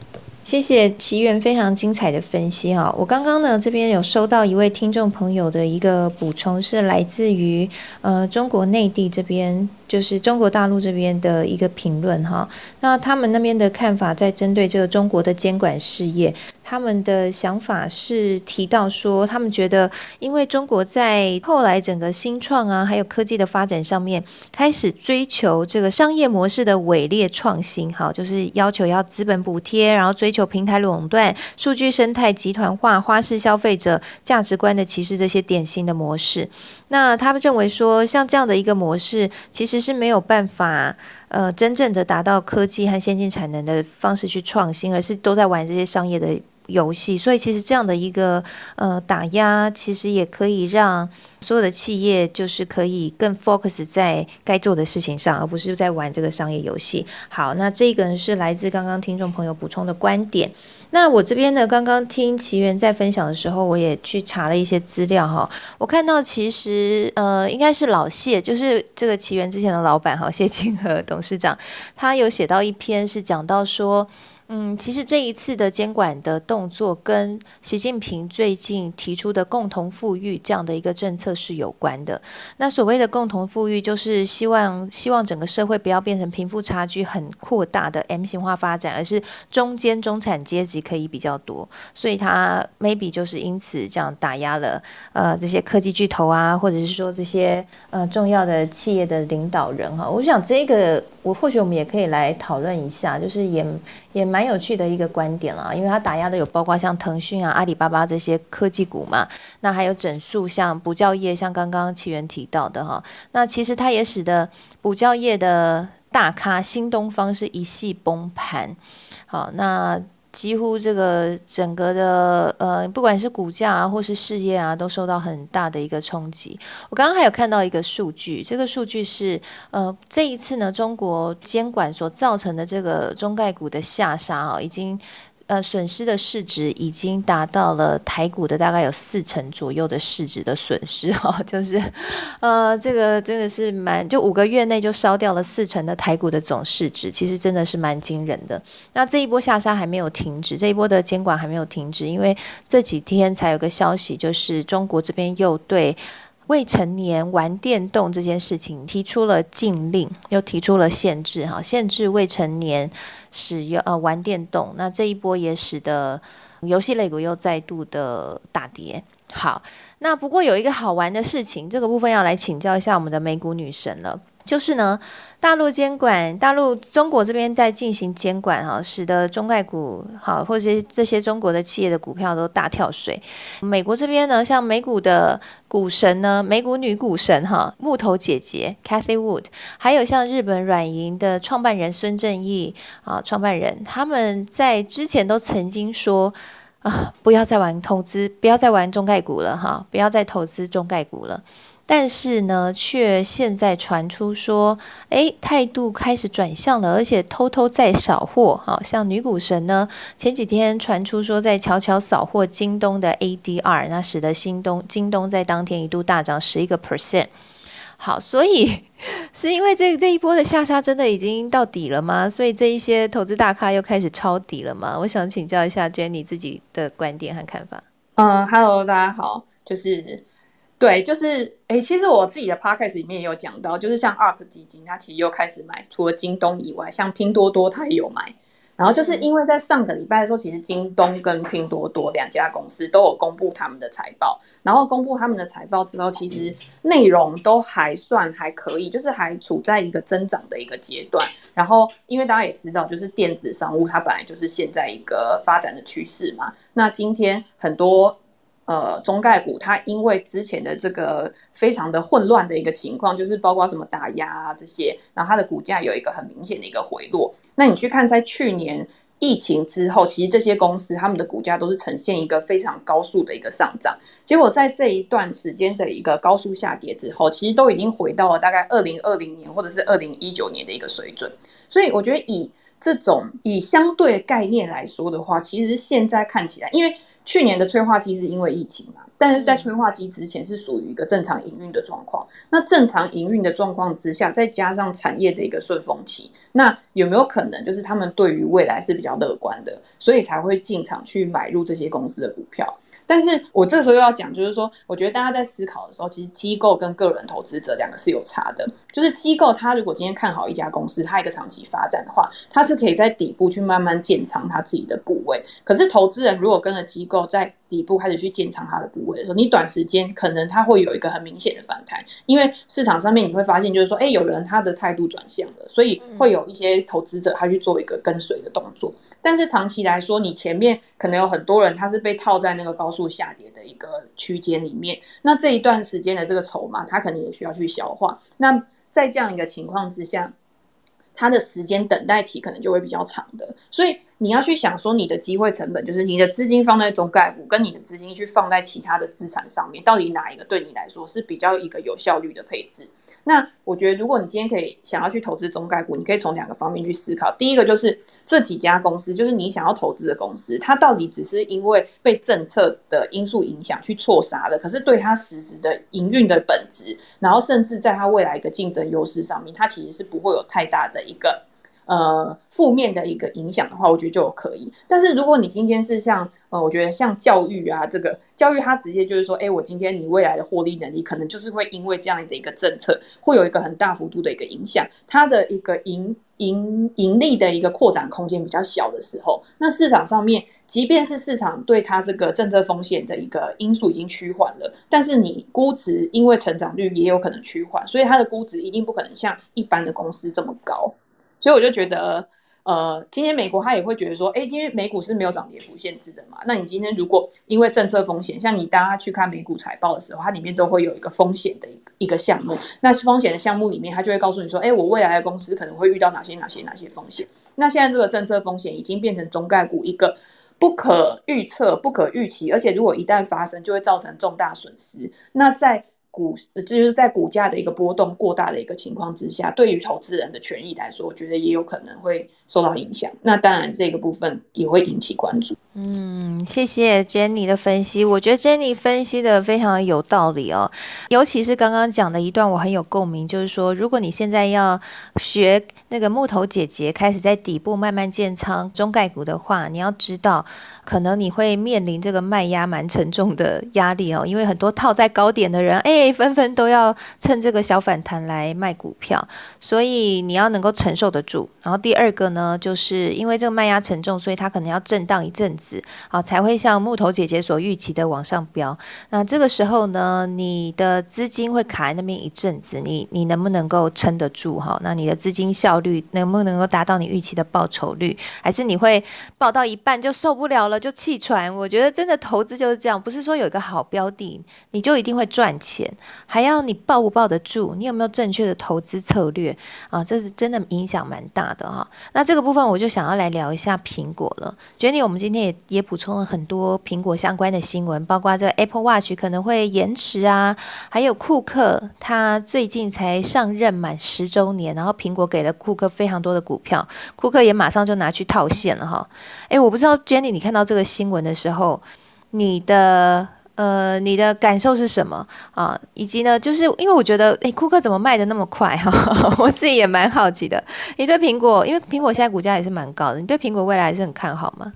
谢谢奇缘非常精彩的分析哈，我刚刚呢这边有收到一位听众朋友的一个补充，是来自于呃中国内地这边，就是中国大陆这边的一个评论哈。那他们那边的看法，在针对这个中国的监管事业。他们的想法是提到说，他们觉得，因为中国在后来整个新创啊，还有科技的发展上面，开始追求这个商业模式的伪劣创新，好，就是要求要资本补贴，然后追求平台垄断、数据生态集团化、花式消费者价值观的歧视这些典型的模式。那他们认为说，像这样的一个模式，其实是没有办法，呃，真正的达到科技和先进产能的方式去创新，而是都在玩这些商业的。游戏，所以其实这样的一个呃打压，其实也可以让所有的企业就是可以更 focus 在该做的事情上，而不是在玩这个商业游戏。好，那这个是来自刚刚听众朋友补充的观点。那我这边呢，刚刚听奇缘在分享的时候，我也去查了一些资料哈。我看到其实呃，应该是老谢，就是这个奇缘之前的老板哈，谢清河董事长，他有写到一篇是讲到说。嗯，其实这一次的监管的动作跟习近平最近提出的共同富裕这样的一个政策是有关的。那所谓的共同富裕，就是希望希望整个社会不要变成贫富差距很扩大的 M 型化发展，而是中间中产阶级可以比较多。所以他 maybe 就是因此这样打压了呃这些科技巨头啊，或者是说这些呃重要的企业的领导人哈。我想这个我或许我们也可以来讨论一下，就是也。也蛮有趣的一个观点了，因为它打压的有包括像腾讯啊、阿里巴巴这些科技股嘛，那还有整数像补教业，像刚刚起源提到的哈，那其实它也使得补教业的大咖新东方是一系崩盘，好那。几乎这个整个的呃，不管是股价啊，或是事业啊，都受到很大的一个冲击。我刚刚还有看到一个数据，这个数据是呃，这一次呢，中国监管所造成的这个中概股的下杀啊，已经。呃，损失的市值已经达到了台股的大概有四成左右的市值的损失哈，就是，呃，这个真的是蛮，就五个月内就烧掉了四成的台股的总市值，其实真的是蛮惊人的。那这一波下杀还没有停止，这一波的监管还没有停止，因为这几天才有个消息，就是中国这边又对。未成年玩电动这件事情提出了禁令，又提出了限制，哈，限制未成年使用呃玩电动。那这一波也使得游戏类股又再度的大跌。好，那不过有一个好玩的事情，这个部分要来请教一下我们的美股女神了。就是呢，大陆监管，大陆中国这边在进行监管哈，使得中概股好，或者这些中国的企业的股票都大跳水。美国这边呢，像美股的股神呢，美股女股神哈，木头姐姐 Cathy Wood，还有像日本软银的创办人孙正义啊，创办人他们在之前都曾经说啊，不要再玩投资，不要再玩中概股了哈，不要再投资中概股了。但是呢，却现在传出说，哎，态度开始转向了，而且偷偷在扫货。好像女股神呢，前几天传出说在悄悄扫货京东的 ADR，那使得新东京东在当天一度大涨十一个 percent。好，所以是因为这这一波的下杀真的已经到底了吗？所以这一些投资大咖又开始抄底了吗？我想请教一下 Jenny 自己的观点和看法。嗯，Hello，大家好，就是。对，就是哎，其实我自己的 podcast 里面也有讲到，就是像 ARK 基金，它其实又开始买，除了京东以外，像拼多多它也有买。然后就是因为在上个礼拜的时候，其实京东跟拼多多两家公司都有公布他们的财报，然后公布他们的财报之后，其实内容都还算还可以，就是还处在一个增长的一个阶段。然后因为大家也知道，就是电子商务它本来就是现在一个发展的趋势嘛，那今天很多。呃，中概股它因为之前的这个非常的混乱的一个情况，就是包括什么打压啊这些，然后它的股价有一个很明显的一个回落。那你去看在去年。疫情之后，其实这些公司他们的股价都是呈现一个非常高速的一个上涨。结果在这一段时间的一个高速下跌之后，其实都已经回到了大概二零二零年或者是二零一九年的一个水准。所以我觉得以这种以相对概念来说的话，其实现在看起来，因为去年的催化剂是因为疫情嘛。但是在催化剂之前是属于一个正常营运的状况，那正常营运的状况之下，再加上产业的一个顺风期，那有没有可能就是他们对于未来是比较乐观的，所以才会进场去买入这些公司的股票？但是我这时候要讲，就是说，我觉得大家在思考的时候，其实机构跟个人投资者两个是有差的。就是机构，他如果今天看好一家公司，他一个长期发展的话，他是可以在底部去慢慢建仓他自己的部位。可是投资人如果跟着机构在底部开始去建仓它的部位的时候，你短时间可能它会有一个很明显的反弹，因为市场上面你会发现，就是说，哎，有人他的态度转向了，所以会有一些投资者他去做一个跟随的动作。但是长期来说，你前面可能有很多人他是被套在那个高速下跌的一个区间里面，那这一段时间的这个筹码，他可能也需要去消化。那在这样一个情况之下，它的时间等待期可能就会比较长的。所以你要去想说，你的机会成本就是你的资金放在中概股，跟你的资金去放在其他的资产上面，到底哪一个对你来说是比较一个有效率的配置？那我觉得，如果你今天可以想要去投资中概股，你可以从两个方面去思考。第一个就是这几家公司，就是你想要投资的公司，它到底只是因为被政策的因素影响去错杀了，可是对它实质的营运的本质，然后甚至在它未来一个竞争优势上面，它其实是不会有太大的一个。呃，负面的一个影响的话，我觉得就可以。但是如果你今天是像呃，我觉得像教育啊，这个教育它直接就是说，哎，我今天你未来的获利能力，可能就是会因为这样的一个政策，会有一个很大幅度的一个影响，它的一个盈盈盈利的一个扩展空间比较小的时候，那市场上面，即便是市场对它这个政策风险的一个因素已经趋缓了，但是你估值因为成长率也有可能趋缓，所以它的估值一定不可能像一般的公司这么高。所以我就觉得，呃，今天美国他也会觉得说，哎，今天美股是没有涨跌幅限制的嘛？那你今天如果因为政策风险，像你大家去看美股财报的时候，它里面都会有一个风险的一个项目。那风险的项目里面，它就会告诉你说，哎，我未来的公司可能会遇到哪些哪些哪些风险。那现在这个政策风险已经变成中概股一个不可预测、不可预期，而且如果一旦发生，就会造成重大损失。那在股就是在股价的一个波动过大的一个情况之下，对于投资人的权益来说，我觉得也有可能会受到影响。那当然，这个部分也会引起关注。嗯，谢谢 Jenny 的分析，我觉得 Jenny 分析的非常有道理哦，尤其是刚刚讲的一段，我很有共鸣，就是说，如果你现在要学那个木头姐姐开始在底部慢慢建仓中概股的话，你要知道，可能你会面临这个卖压蛮沉重的压力哦，因为很多套在高点的人，哎，纷纷都要趁这个小反弹来卖股票，所以你要能够承受得住。然后第二个呢，就是因为这个卖压沉重，所以它可能要震荡一阵子。好，才会像木头姐姐所预期的往上飙。那这个时候呢，你的资金会卡在那边一阵子，你你能不能够撑得住？哈，那你的资金效率能不能够达到你预期的报酬率？还是你会报到一半就受不了了，就气喘？我觉得真的投资就是这样，不是说有一个好标的你就一定会赚钱，还要你抱不抱得住，你有没有正确的投资策略啊？这是真的影响蛮大的哈。那这个部分我就想要来聊一下苹果了。，Jenny，我们今天也。也补充了很多苹果相关的新闻，包括这个 Apple Watch 可能会延迟啊，还有库克他最近才上任满十周年，然后苹果给了库克非常多的股票，库克也马上就拿去套现了哈。诶，我不知道 Jenny 你看到这个新闻的时候，你的呃你的感受是什么啊？以及呢，就是因为我觉得诶，库克怎么卖的那么快哈？我自己也蛮好奇的。你对苹果，因为苹果现在股价也是蛮高的，你对苹果未来还是很看好吗？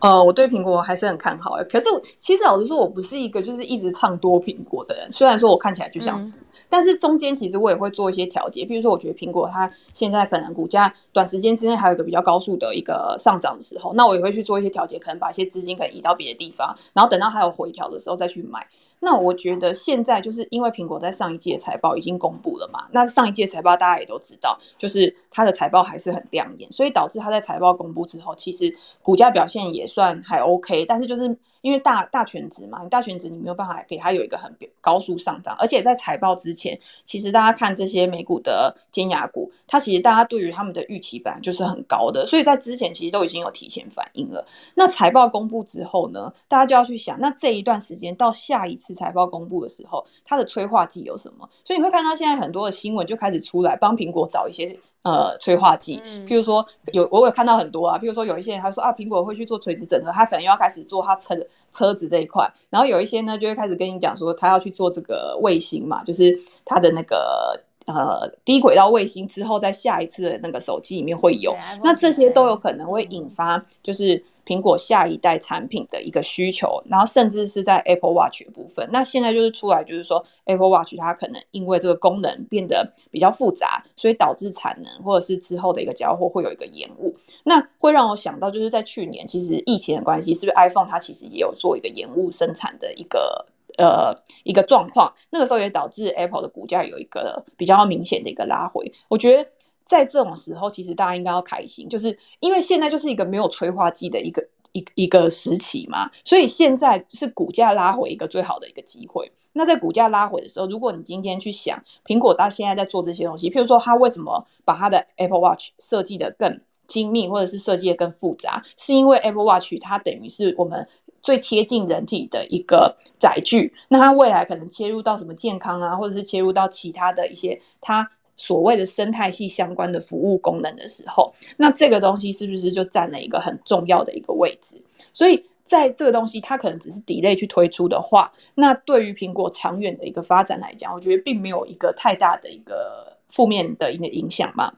呃，我对苹果还是很看好可是其实老实说，我不是一个就是一直唱多苹果的人。虽然说我看起来就像是，但是中间其实我也会做一些调节。比如说，我觉得苹果它现在可能股价短时间之内还有一个比较高速的一个上涨的时候，那我也会去做一些调节，可能把一些资金可能移到别的地方，然后等到还有回调的时候再去买。那我觉得现在就是因为苹果在上一届财报已经公布了嘛，那上一届财报大家也都知道，就是它的财报还是很亮眼，所以导致它在财报公布之后，其实股价表现也算还 OK，但是就是因为大大全值嘛，你大全值你没有办法给它有一个很高速上涨，而且在财报之前，其实大家看这些美股的尖牙股，它其实大家对于他们的预期本来就是很高的，所以在之前其实都已经有提前反应了。那财报公布之后呢，大家就要去想，那这一段时间到下一次财报公布的时候，它的催化剂有什么？所以你会看到现在很多的新闻就开始出来帮苹果找一些呃催化剂，譬如说有我有看到很多啊，譬如说有一些人他说啊，苹果会去做垂直整合，他可能要开始做他车车子这一块，然后有一些呢就会开始跟你讲说他要去做这个卫星嘛，就是他的那个。呃，低轨道卫星之后，在下一次的那个手机里面会有，那这些都有可能会引发，就是苹果下一代产品的一个需求，然后甚至是在 Apple Watch 的部分。那现在就是出来，就是说 Apple Watch 它可能因为这个功能变得比较复杂，所以导致产能或者是之后的一个交货会有一个延误。那会让我想到，就是在去年，其实疫情的关系，是不是 iPhone 它其实也有做一个延误生产的一个。呃，一个状况，那个时候也导致 Apple 的股价有一个比较明显的一个拉回。我觉得在这种时候，其实大家应该要开心，就是因为现在就是一个没有催化剂的一个一一个时期嘛，所以现在是股价拉回一个最好的一个机会。那在股价拉回的时候，如果你今天去想苹果它现在在做这些东西，譬如说它为什么把它的 Apple Watch 设计的更精密，或者是设计的更复杂，是因为 Apple Watch 它等于是我们。最贴近人体的一个载具，那它未来可能切入到什么健康啊，或者是切入到其他的一些它所谓的生态系相关的服务功能的时候，那这个东西是不是就占了一个很重要的一个位置？所以在这个东西它可能只是 delay 去推出的话，那对于苹果长远的一个发展来讲，我觉得并没有一个太大的一个负面的一个影响嘛。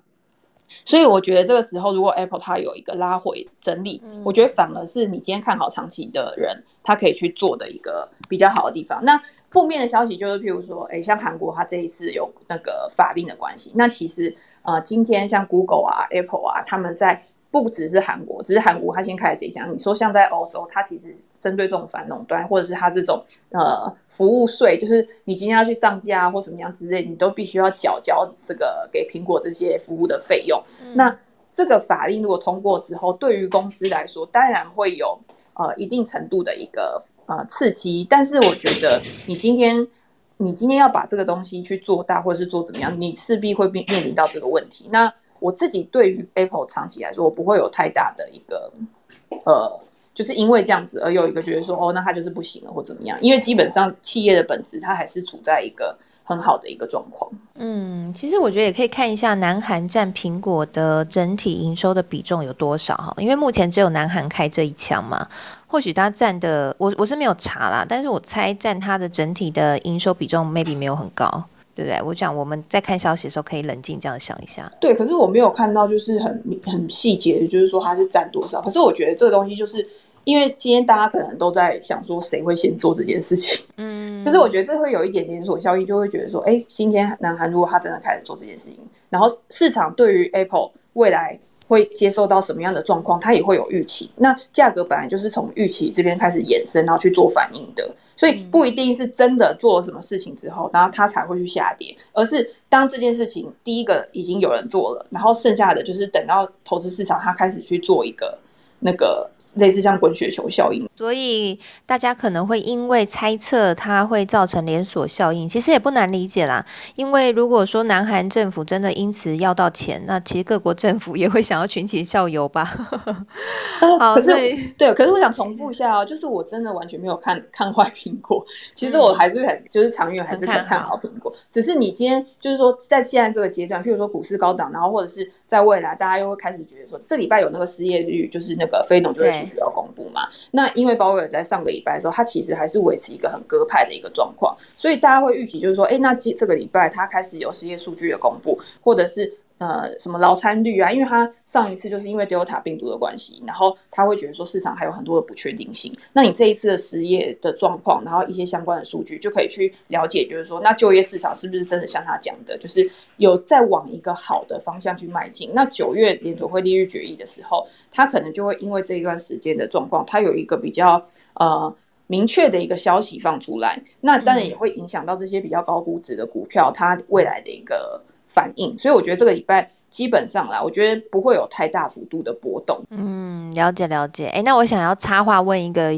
所以我觉得这个时候，如果 Apple 它有一个拉回整理，我觉得反而是你今天看好长期的人，他可以去做的一个比较好的地方。那负面的消息就是，譬如说，哎，像韩国它这一次有那个法令的关系，那其实呃，今天像 Google 啊、Apple 啊，他们在。不只是韩国，只是韩国它先开始这一项。你说像在欧洲，它其实针对这种反垄断，或者是它这种呃服务税，就是你今天要去上架或什么样之类，你都必须要缴交这个给苹果这些服务的费用。那这个法令如果通过之后，对于公司来说，当然会有呃一定程度的一个呃刺激。但是我觉得，你今天你今天要把这个东西去做大，或者是做怎么样，你势必会面面临到这个问题。那我自己对于 Apple 长期来说，我不会有太大的一个，呃，就是因为这样子而有一个觉得说，哦，那它就是不行了或怎么样？因为基本上企业的本质，它还是处在一个很好的一个状况。嗯，其实我觉得也可以看一下南韩占苹果的整体营收的比重有多少哈，因为目前只有南韩开这一枪嘛，或许它占的，我我是没有查啦，但是我猜占它的整体的营收比重 maybe 没有很高。对不对？我讲我们在看消息的时候，可以冷静这样想一下。对，可是我没有看到就是很很细节的，就是说它是占多少。可是我觉得这个东西，就是因为今天大家可能都在想说谁会先做这件事情。嗯，就是我觉得这会有一点连锁效应，就会觉得说，哎，今天南韩如果他真的开始做这件事情，然后市场对于 Apple 未来。会接受到什么样的状况，它也会有预期。那价格本来就是从预期这边开始延伸，然后去做反应的，所以不一定是真的做了什么事情之后，然后它才会去下跌，而是当这件事情第一个已经有人做了，然后剩下的就是等到投资市场它开始去做一个那个。类似像滚雪球效应，所以大家可能会因为猜测它会造成连锁效应，其实也不难理解啦。因为如果说南韩政府真的因此要到钱，那其实各国政府也会想要群起效尤吧。好，可是对，可是我想重复一下哦，就是我真的完全没有看 看坏苹果，其实我还是很就是长远还是很看好苹果。只是你今天就是说在现在这个阶段，譬如说股市高档，然后或者是在未来，大家又会开始觉得说，这礼拜有那个失业率，就是那个非农就会。需要公布嘛？那因为鲍威尔在上个礼拜的时候，他其实还是维持一个很鸽派的一个状况，所以大家会预期就是说，哎，那这这个礼拜他开始有失业数据的公布，或者是。呃，什么劳参率啊？因为他上一次就是因为 Delta 病毒的关系，然后他会觉得说市场还有很多的不确定性。那你这一次的失业的状况，然后一些相关的数据就可以去了解，就是说那就业市场是不是真的像他讲的，就是有在往一个好的方向去迈进。那九月联总会利率决议的时候，他可能就会因为这一段时间的状况，他有一个比较呃。明确的一个消息放出来，那当然也会影响到这些比较高估值的股票它未来的一个反应。所以我觉得这个礼拜。基本上啦，我觉得不会有太大幅度的波动。嗯，了解了解。哎，那我想要插话问一个，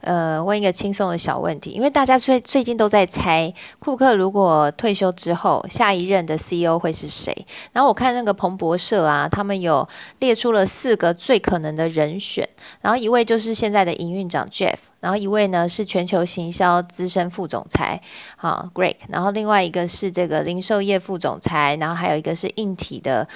呃，问一个轻松的小问题，因为大家最最近都在猜库克如果退休之后，下一任的 CEO 会是谁。然后我看那个彭博社啊，他们有列出了四个最可能的人选，然后一位就是现在的营运长 Jeff。然后一位呢是全球行销资深副总裁，好，Greg。然后另外一个是这个零售业副总裁，然后还有一个是硬体的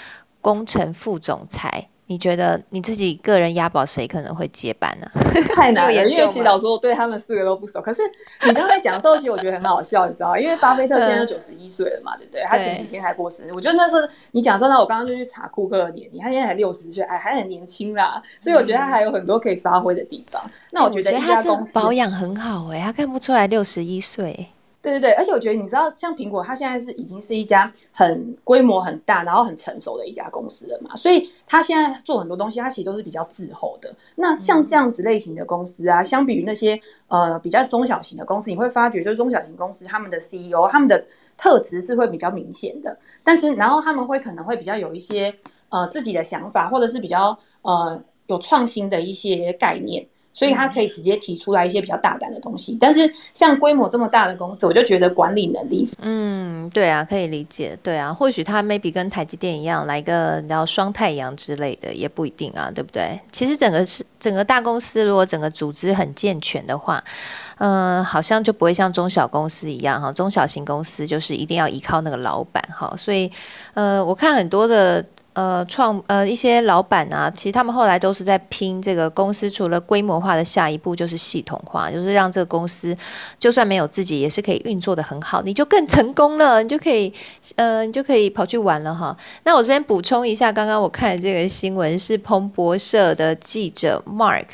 工程副总裁。你觉得你自己个人押宝谁可能会接班呢？太难了，因为其实老师我对他们四个都不熟。可是你刚才讲的时候，其实我觉得很好笑，你知道因为巴菲特现在都九十一岁了嘛，对不对？他前几天还过生日。我觉得那是你讲真的，我刚刚就去查库克的年龄，他现在才六十岁，哎，还很年轻啦。所以我觉得他还有很多可以发挥的地方。那我觉得一家公司保养很好哎，他看不出来六十一岁。对对对，而且我觉得你知道，像苹果，它现在是已经是一家很规模很大，然后很成熟的一家公司了嘛，所以它现在做很多东西，它其实都是比较滞后的。那像这样子类型的公司啊，相比于那些呃比较中小型的公司，你会发觉，就是中小型公司他们的 CEO 他们的特质是会比较明显的，但是然后他们会可能会比较有一些呃自己的想法，或者是比较呃有创新的一些概念。所以他可以直接提出来一些比较大胆的东西，但是像规模这么大的公司，我就觉得管理能力，嗯，对啊，可以理解，对啊，或许他 maybe 跟台积电一样来个然后双太阳之类的，也不一定啊，对不对？其实整个是整个大公司，如果整个组织很健全的话，嗯，好像就不会像中小公司一样哈，中小型公司就是一定要依靠那个老板哈，所以呃，我看很多的。呃，创呃一些老板啊，其实他们后来都是在拼这个公司，除了规模化的下一步就是系统化，就是让这个公司就算没有自己，也是可以运作的很好，你就更成功了，你就可以呃，你就可以跑去玩了哈。那我这边补充一下，刚刚我看的这个新闻是彭博社的记者 Mark。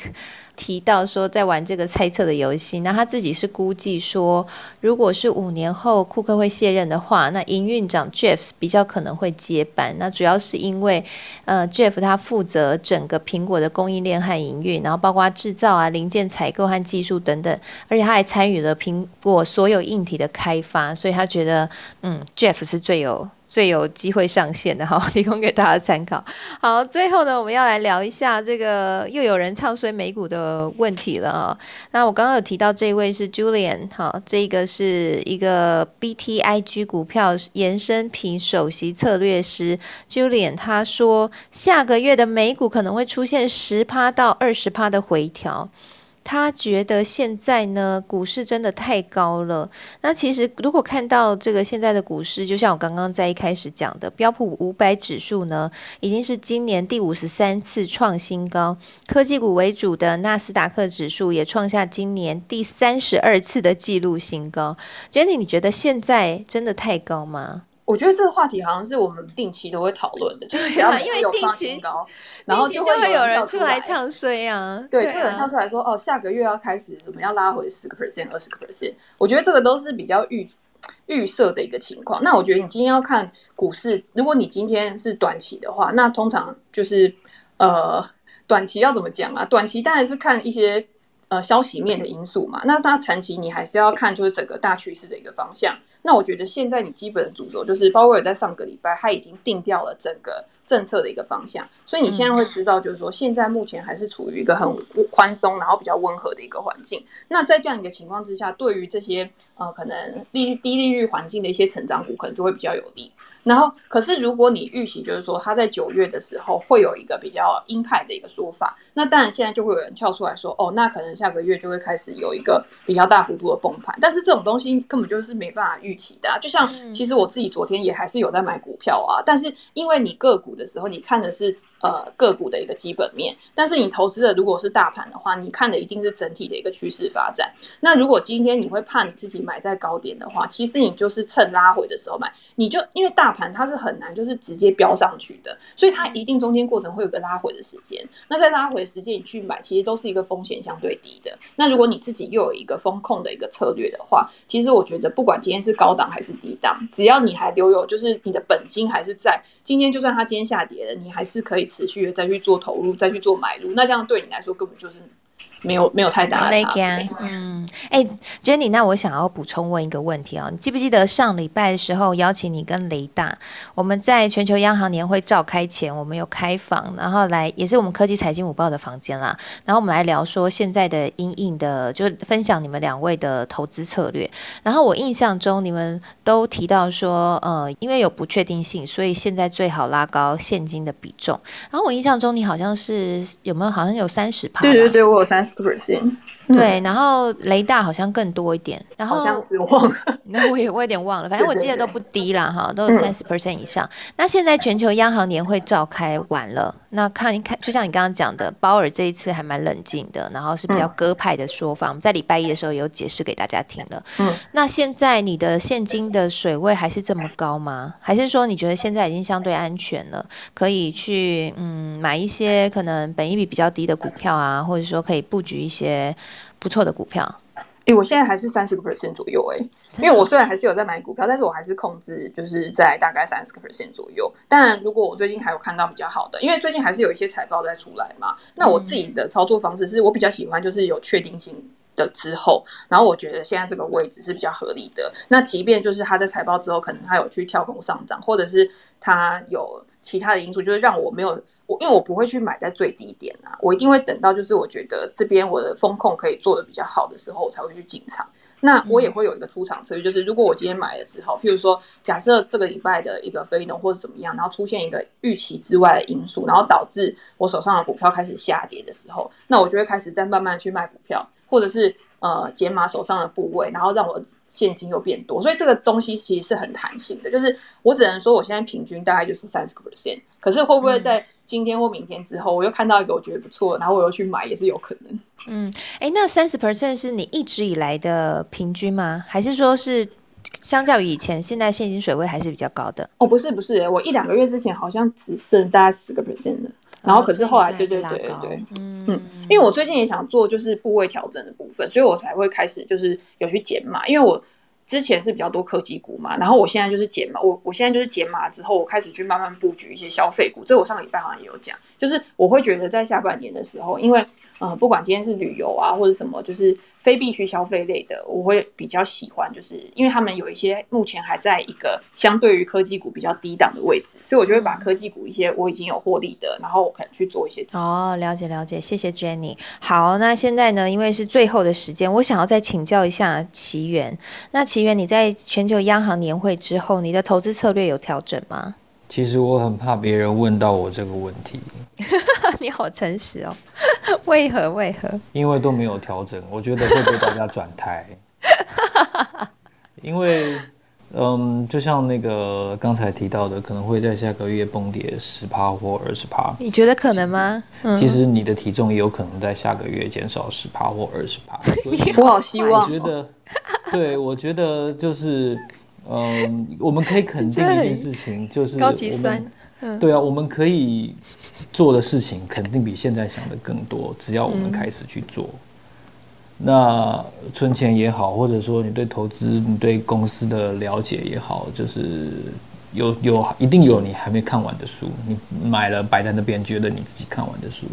提到说在玩这个猜测的游戏，那他自己是估计说，如果是五年后库克会卸任的话，那营运长 Jeff 比较可能会接班。那主要是因为，呃，Jeff 他负责整个苹果的供应链和营运，然后包括制造啊、零件采购和技术等等，而且他还参与了苹果所有硬体的开发，所以他觉得，嗯，Jeff 是最有。最有机会上线的哈，提供给大家参考。好，最后呢，我们要来聊一下这个又有人唱衰美股的问题了啊。那我刚刚有提到这位是 Julian 哈，这个是一个 BTIG 股票延伸品首席策略师 Julian，他说下个月的美股可能会出现十趴到二十趴的回调。他觉得现在呢，股市真的太高了。那其实如果看到这个现在的股市，就像我刚刚在一开始讲的，标普五百指数呢，已经是今年第五十三次创新高。科技股为主的纳斯达克指数也创下今年第三十二次的纪录新高。Jenny，你觉得现在真的太高吗？我觉得这个话题好像是我们定期都会讨论的，就是只要因为定期高，然后就会有人出来唱衰啊。对，就有人跳出来说：“哦，下个月要开始怎么样拉回十个 percent、二十个 percent。”我觉得这个都是比较预预设的一个情况。那我觉得你今天要看股市，如果你今天是短期的话，那通常就是呃，短期要怎么讲啊？短期当然是看一些呃消息面的因素嘛。那它长期你还是要看就是整个大趋势的一个方向。那我觉得现在你基本的主轴就是鲍威尔在上个礼拜他已经定掉了整个政策的一个方向，所以你现在会知道，就是说现在目前还是处于一个很宽松，然后比较温和的一个环境。那在这样一个情况之下，对于这些呃可能利率低利率环境的一些成长股，可能就会比较有利。然后，可是如果你预期就是说他在九月的时候会有一个比较鹰派的一个说法，那当然现在就会有人跳出来说，哦，那可能下个月就会开始有一个比较大幅度的崩盘。但是这种东西根本就是没办法预。预期的，啊就像其实我自己昨天也还是有在买股票啊，但是因为你个股的的时候，你看的是呃个股的一个基本面，但是你投资的如果是大盘的话，你看的一定是整体的一个趋势发展。那如果今天你会怕你自己买在高点的话，其实你就是趁拉回的时候买，你就因为大盘它是很难就是直接飙上去的，所以它一定中间过程会有个拉回的时间。那在拉回的时间你去买，其实都是一个风险相对低的。那如果你自己又有一个风控的一个策略的话，其实我觉得不管今天是高档还是低档，只要你还留有，就是你的本金还是在。今天就算它今天下跌的，你还是可以持续的再去做投入，再去做买入。那这样对你来说根本就是没有没有太大的差别。嗯，哎，Jenny，那我想要补充问一个问题啊，你记不记得上礼拜的时候邀请你跟雷大，我们在全球央行年会召开前，我们有开房，然后来也是我们科技财经午报的房间啦，然后我们来聊说现在的阴影的，就是分享你们两位的投资策略。然后我印象中你们都提到说，呃，因为有不确定性，所以现在最好拉高现金的比重。然后我印象中你好像是有没有好像有三十趴？对对对，我有三十个 percent。对，然后雷大好像更多一点，然后好像忘了，那我也我有点忘了，反正我记得都不低啦，哈，都有三十 percent 以上。那现在全球央行年会召开完了，那看一看，就像你刚刚讲的，鲍尔这一次还蛮冷静的，然后是比较鸽派的说法，我们在礼拜一的时候有解释给大家听了。嗯，那现在你的现金的水位还是这么高吗？还是说你觉得现在已经相对安全了，可以去嗯买一些可能本益比比较低的股票啊，或者说可以布局一些？不错的股票，哎，我现在还是三十个 percent 左右，哎，因为我虽然还是有在买股票，但是我还是控制就是在大概三十个 percent 左右。但，如果我最近还有看到比较好的，因为最近还是有一些财报在出来嘛，那我自己的操作方式是我比较喜欢就是有确定性的之后，然后我觉得现在这个位置是比较合理的。那即便就是它在财报之后，可能它有去跳空上涨，或者是它有其他的因素，就是让我没有。因为我不会去买在最低点啊，我一定会等到就是我觉得这边我的风控可以做的比较好的时候，我才会去进场。那我也会有一个出场策略，就是如果我今天买了之后，譬如说假设这个礼拜的一个非农或者怎么样，然后出现一个预期之外的因素，然后导致我手上的股票开始下跌的时候，那我就会开始再慢慢去卖股票，或者是。呃，减码手上的部位，然后让我现金又变多，所以这个东西其实是很弹性的。就是我只能说，我现在平均大概就是三十个 percent，可是会不会在今天或明天之后，我又看到一个我觉得不错，然后我又去买，也是有可能。嗯，哎，那三十 percent 是你一直以来的平均吗？还是说是相较于以前，现在现金水位还是比较高的？哦，不是，不是，我一两个月之前好像只剩大概十个 percent 的。然后可是后来，对对对对对，嗯嗯，因为我最近也想做就是部位调整的部分，所以我才会开始就是有去减码，因为我之前是比较多科技股嘛，然后我现在就是减码，我我现在就是减码之后，我开始去慢慢布局一些消费股，这我上个礼拜好像也有讲，就是我会觉得在下半年的时候，因为呃不管今天是旅游啊或者什么，就是。非必需消费类的，我会比较喜欢，就是因为他们有一些目前还在一个相对于科技股比较低档的位置，所以我就会把科技股一些我已经有获利的，然后我可能去做一些。哦，了解了解，谢谢 Jenny。好，那现在呢，因为是最后的时间，我想要再请教一下奇缘。那奇缘，你在全球央行年会之后，你的投资策略有调整吗？其实我很怕别人问到我这个问题。你好诚实哦，为何为何？因为都没有调整，我觉得会被大家转台。因为，嗯，就像那个刚才提到的，可能会在下个月崩跌十趴或二十趴。你觉得可能吗？其实你的体重也有可能在下个月减少十趴或二十趴。我好希望。我觉得，对，我觉得就是。嗯，我们可以肯定一件事情，就是高级酸。对啊，我们可以做的事情肯定比现在想的更多，只要我们开始去做。那存钱也好，或者说你对投资、你对公司的了解也好，就是有有一定有你还没看完的书，你买了摆在那边，觉得你自己看完的书，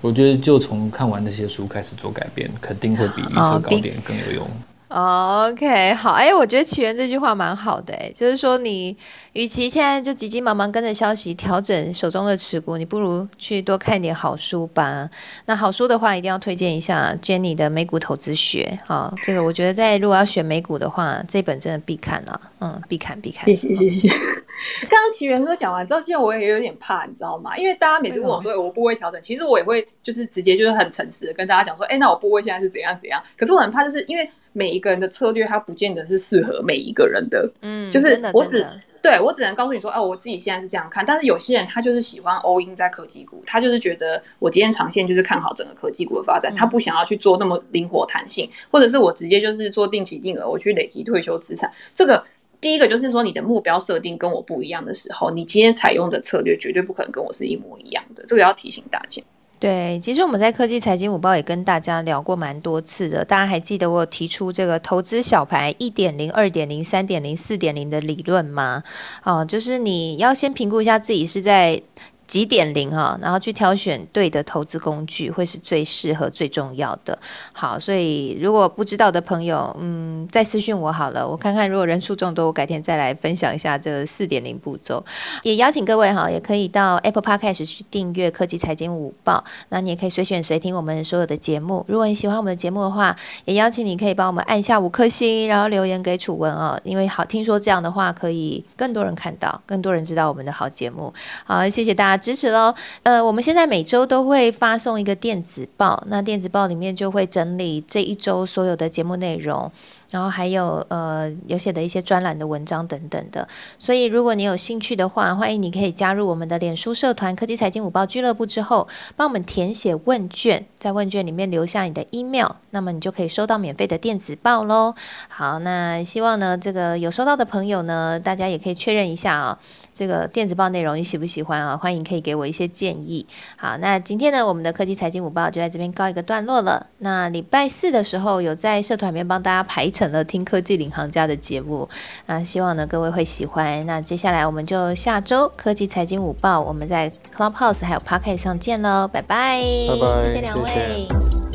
我觉得就从看完那些书开始做改变，肯定会比预测高点更有用。OK，好，哎，我觉得起源这句话蛮好的，哎，就是说你与其现在就急急忙忙跟着消息调整手中的持股，你不如去多看点好书吧。那好书的话，一定要推荐一下 Jenny 的美股投资学，啊，这个我觉得在如果要选美股的话，这本真的必看了，嗯，必看必看。谢谢谢谢。刚刚奇源哥讲完之后，现在我也有点怕，你知道吗？因为大家每次跟我说我不会调整，其实我也会就是直接就是很诚实的跟大家讲说，哎，那我不会现在是怎样怎样。可是我很怕，就是因为。每一个人的策略，它不见得是适合每一个人的。嗯，就是我只对我只能告诉你说，哦，我自己现在是这样看。但是有些人他就是喜欢 all in 在科技股，他就是觉得我今天长线就是看好整个科技股的发展，他不想要去做那么灵活弹性，或者是我直接就是做定期定额，我去累积退休资产。这个第一个就是说，你的目标设定跟我不一样的时候，你今天采用的策略绝对不可能跟我是一模一样的。这个要提醒大家。对，其实我们在科技财经午报也跟大家聊过蛮多次的，大家还记得我有提出这个投资小牌一点零、二点零、三点零、四点零的理论吗？哦，就是你要先评估一下自己是在。几点零哈，然后去挑选对的投资工具，会是最适合、最重要的。好，所以如果不知道的朋友，嗯，再私讯我好了，我看看如果人数众多，我改天再来分享一下这四点零步骤。也邀请各位哈，也可以到 Apple Podcast 去订阅科技财经午报，那你也可以随选随听我们所有的节目。如果你喜欢我们的节目的话，也邀请你可以帮我们按下五颗星，然后留言给楚文哦，因为好听说这样的话可以更多人看到，更多人知道我们的好节目。好，谢谢大家。支持喽！呃，我们现在每周都会发送一个电子报，那电子报里面就会整理这一周所有的节目内容。然后还有呃有写的一些专栏的文章等等的，所以如果你有兴趣的话，欢迎你可以加入我们的脸书社团科技财经五报俱乐部之后，帮我们填写问卷，在问卷里面留下你的 email，那么你就可以收到免费的电子报喽。好，那希望呢这个有收到的朋友呢，大家也可以确认一下啊，这个电子报内容你喜不喜欢啊？欢迎可以给我一些建议。好，那今天呢我们的科技财经午报就在这边告一个段落了。那礼拜四的时候有在社团里面帮大家排成了听科技领航家的节目，那希望呢各位会喜欢。那接下来我们就下周科技财经午报，我们在 Clubhouse 还有 Pocket 上见喽，拜拜，拜拜，谢谢两位。